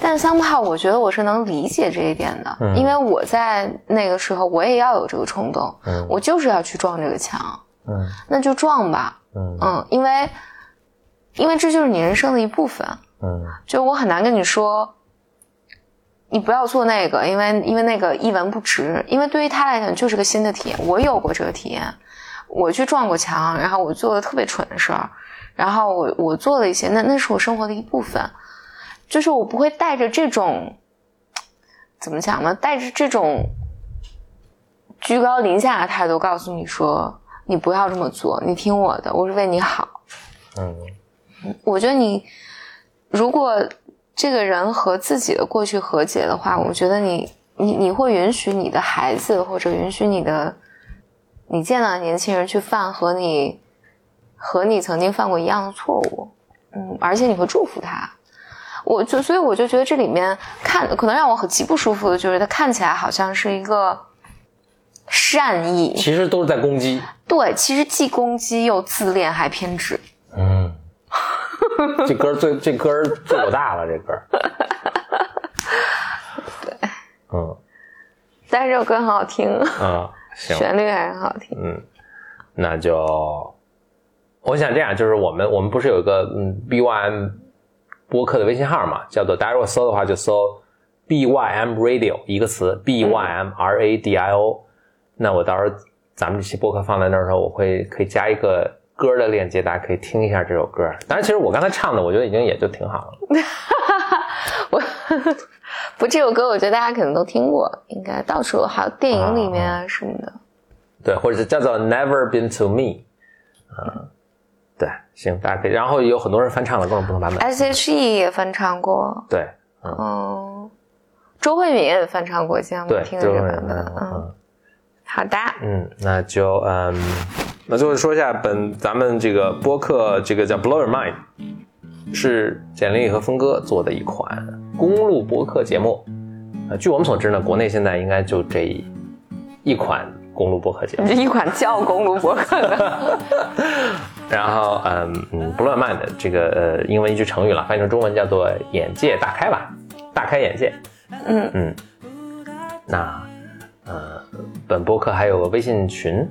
Speaker 2: 但 somehow 我觉得我是能理解这一点的，
Speaker 1: 嗯。
Speaker 2: 因为我在那个时候我也要有这个冲动，
Speaker 1: 嗯。
Speaker 2: 我就是要去撞这个墙，
Speaker 1: 嗯。
Speaker 2: 那就撞吧，
Speaker 1: 嗯。
Speaker 2: 嗯，因为因为这就是你人生的一部分，
Speaker 1: 嗯。
Speaker 2: 就我很难跟你说，你不要做那个，因为因为那个一文不值，因为对于他来讲就是个新的体验。我有过这个体验，我去撞过墙，然后我做了特别蠢的事儿，然后我我做了一些，那那是我生活的一部分，就是我不会带着这种怎么讲呢？带着这种居高临下的态度告诉你说，你不要这么做，你听我的，我是为你好。
Speaker 1: 嗯
Speaker 2: 我觉得你如果这个人和自己的过去和解的话，我觉得你你你会允许你的孩子或者允许你的你见到的年轻人去犯和你和你曾经犯过一样的错误，嗯，而且你会祝福他。我就所以我就觉得这里面看可能让我很极不舒服的就是它看起来好像是一个善意，
Speaker 1: 其实都是在攻击。
Speaker 2: 对，其实既攻击又自恋还偏执。
Speaker 1: 嗯，这歌儿最这歌儿最我大了，这歌儿。对。嗯
Speaker 2: 但是这首歌很好听，
Speaker 1: 啊，行。
Speaker 2: 旋律还是很好听。
Speaker 1: 嗯，那就我想这样，就是我们我们不是有一个嗯 BYM 播客的微信号嘛，叫做大家如果搜的话就搜 BYM Radio 一个词 BYM R A D I O。那我到时候咱们这期播客放在那儿的时候，我会可以加一个歌的链接，大家可以听一下这首歌。当然，其实我刚才唱的，我觉得已经也就挺好了。
Speaker 2: 我 不，这首歌我觉得大家可能都听过，应该到处还有电影里面啊什么的。
Speaker 1: 对，或者是叫做 Never Been to Me。嗯，对，行，大家可以。然后有很多人翻唱了各种不同版本。
Speaker 2: S.H.E 也翻唱过，
Speaker 1: 对，
Speaker 2: 嗯，周慧敏也翻唱过，像我
Speaker 1: 对
Speaker 2: 们，听的这个版本。
Speaker 1: 嗯
Speaker 2: 好的，
Speaker 1: 嗯，那就嗯，那最后说一下本咱们这个播客，这个叫 Blow Your Mind，是简历和峰哥做的一款公路播客节目。呃，据我们所知呢，国内现在应该就这一一款公路播客节目。
Speaker 2: 一款叫公路博客的，
Speaker 1: 然后，嗯嗯，blow your mind 这个呃英文一句成语了，翻译成中文叫做“眼界大开”吧，大开眼界。
Speaker 2: 嗯
Speaker 1: 嗯，那呃，本播客还有个微信群，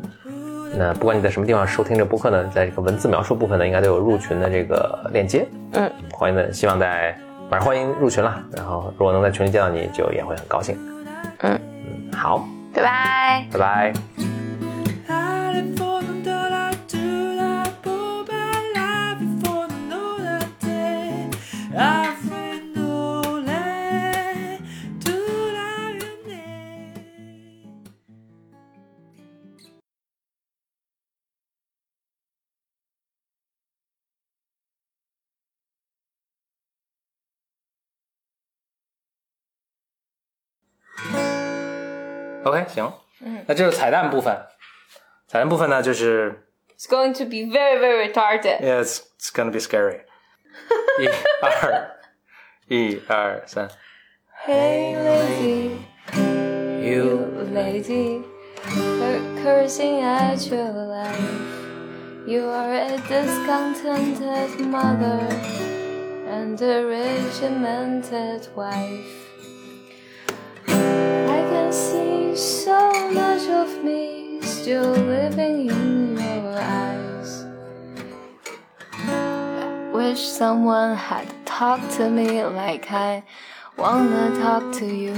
Speaker 1: 那不管你在什么地方收听这播客呢，在这个文字描述部分呢，应该都有入群的这个链接。
Speaker 2: 嗯，
Speaker 1: 欢迎的，希望在反正欢迎入群了。然后如果能在群里见到你，就也会很高兴。
Speaker 2: 嗯
Speaker 1: 嗯，好，
Speaker 2: 拜拜。
Speaker 1: 拜拜。行，嗯，那这是彩蛋部分。彩蛋部分呢，就是。
Speaker 2: It's going to be very very retarded.
Speaker 1: Yeah, it's it's gonna be scary. 一二一二三
Speaker 2: Hey lazy,
Speaker 1: You
Speaker 2: lazy, cur- cursing at your life. You are a discontented mother and a regimented wife. so much of me still living in your eyes. Wish someone had talked to me like I wanna talk to you.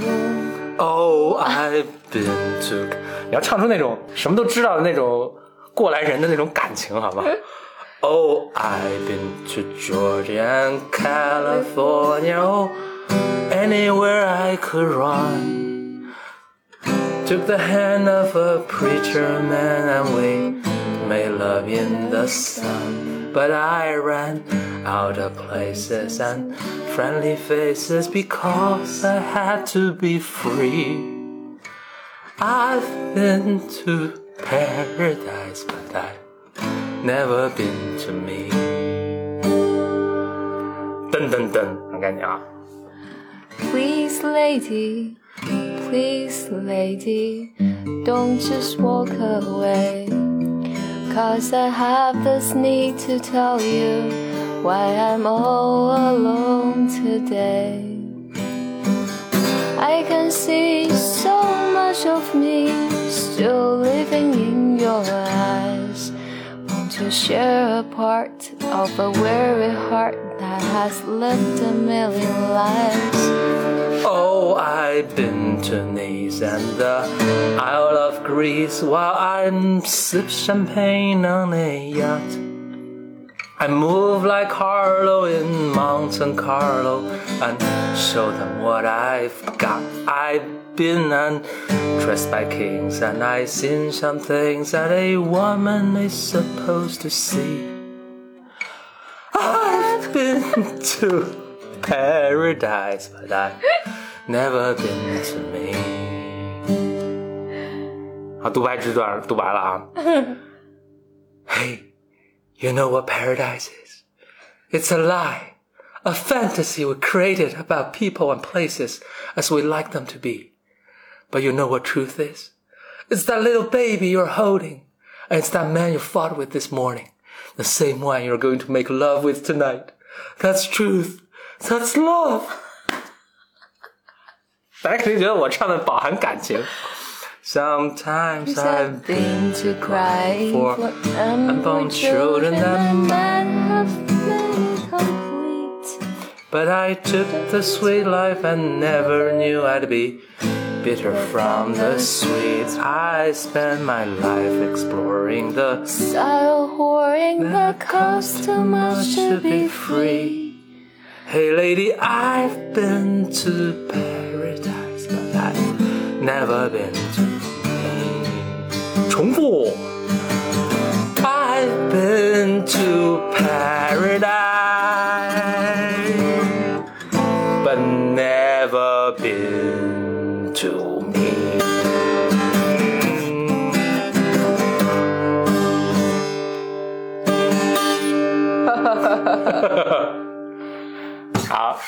Speaker 1: Oh, I've been to，你要唱出那种什么都知道的那种过来人的那种感情，好吗？Oh, I've been to Georgia and California, oh, anywhere I could run. Took the hand of a preacher man and we made love in the sun. But I ran out of places and friendly faces because I had to be free. I've been to paradise, but I've never been to me. 噔噔噔，很赶紧啊！
Speaker 2: Please, lady, please, lady, don't just walk away. Cause I have this need to tell you why I'm all alone today. I can see so much of me still living in your eyes. Want to share a part of a weary heart that has lived a million lives.
Speaker 1: Oh, I've been to Nice and the Isle of Greece while I sip champagne on a yacht. I move like Carlo in Monte Carlo and show them what I've got. I've been undressed by kings and I've seen some things that a woman is supposed to see I've been to paradise, but I've never been to me. 好，独白之段独白了啊。hey, you know what paradise is? It's a lie, a fantasy we created about people and places as we like them to be. But you know what truth is? It's that little baby you're holding, and it's that man you fought with this morning, the same one you're going to make love with tonight. That's truth. That's love. 大家肯定觉得我唱的饱含感情。Sometimes I've
Speaker 2: I've been to cry
Speaker 1: for
Speaker 2: for
Speaker 1: unborn children that
Speaker 2: man have made complete.
Speaker 1: But I took the sweet life and never knew I'd be bitter from the sweet. I spent my life exploring the
Speaker 2: Style whoring the cost too much to be free.
Speaker 1: Hey lady, I've been to paradise, but I've never been to me. 重复。I've been to paradise, but never been 好，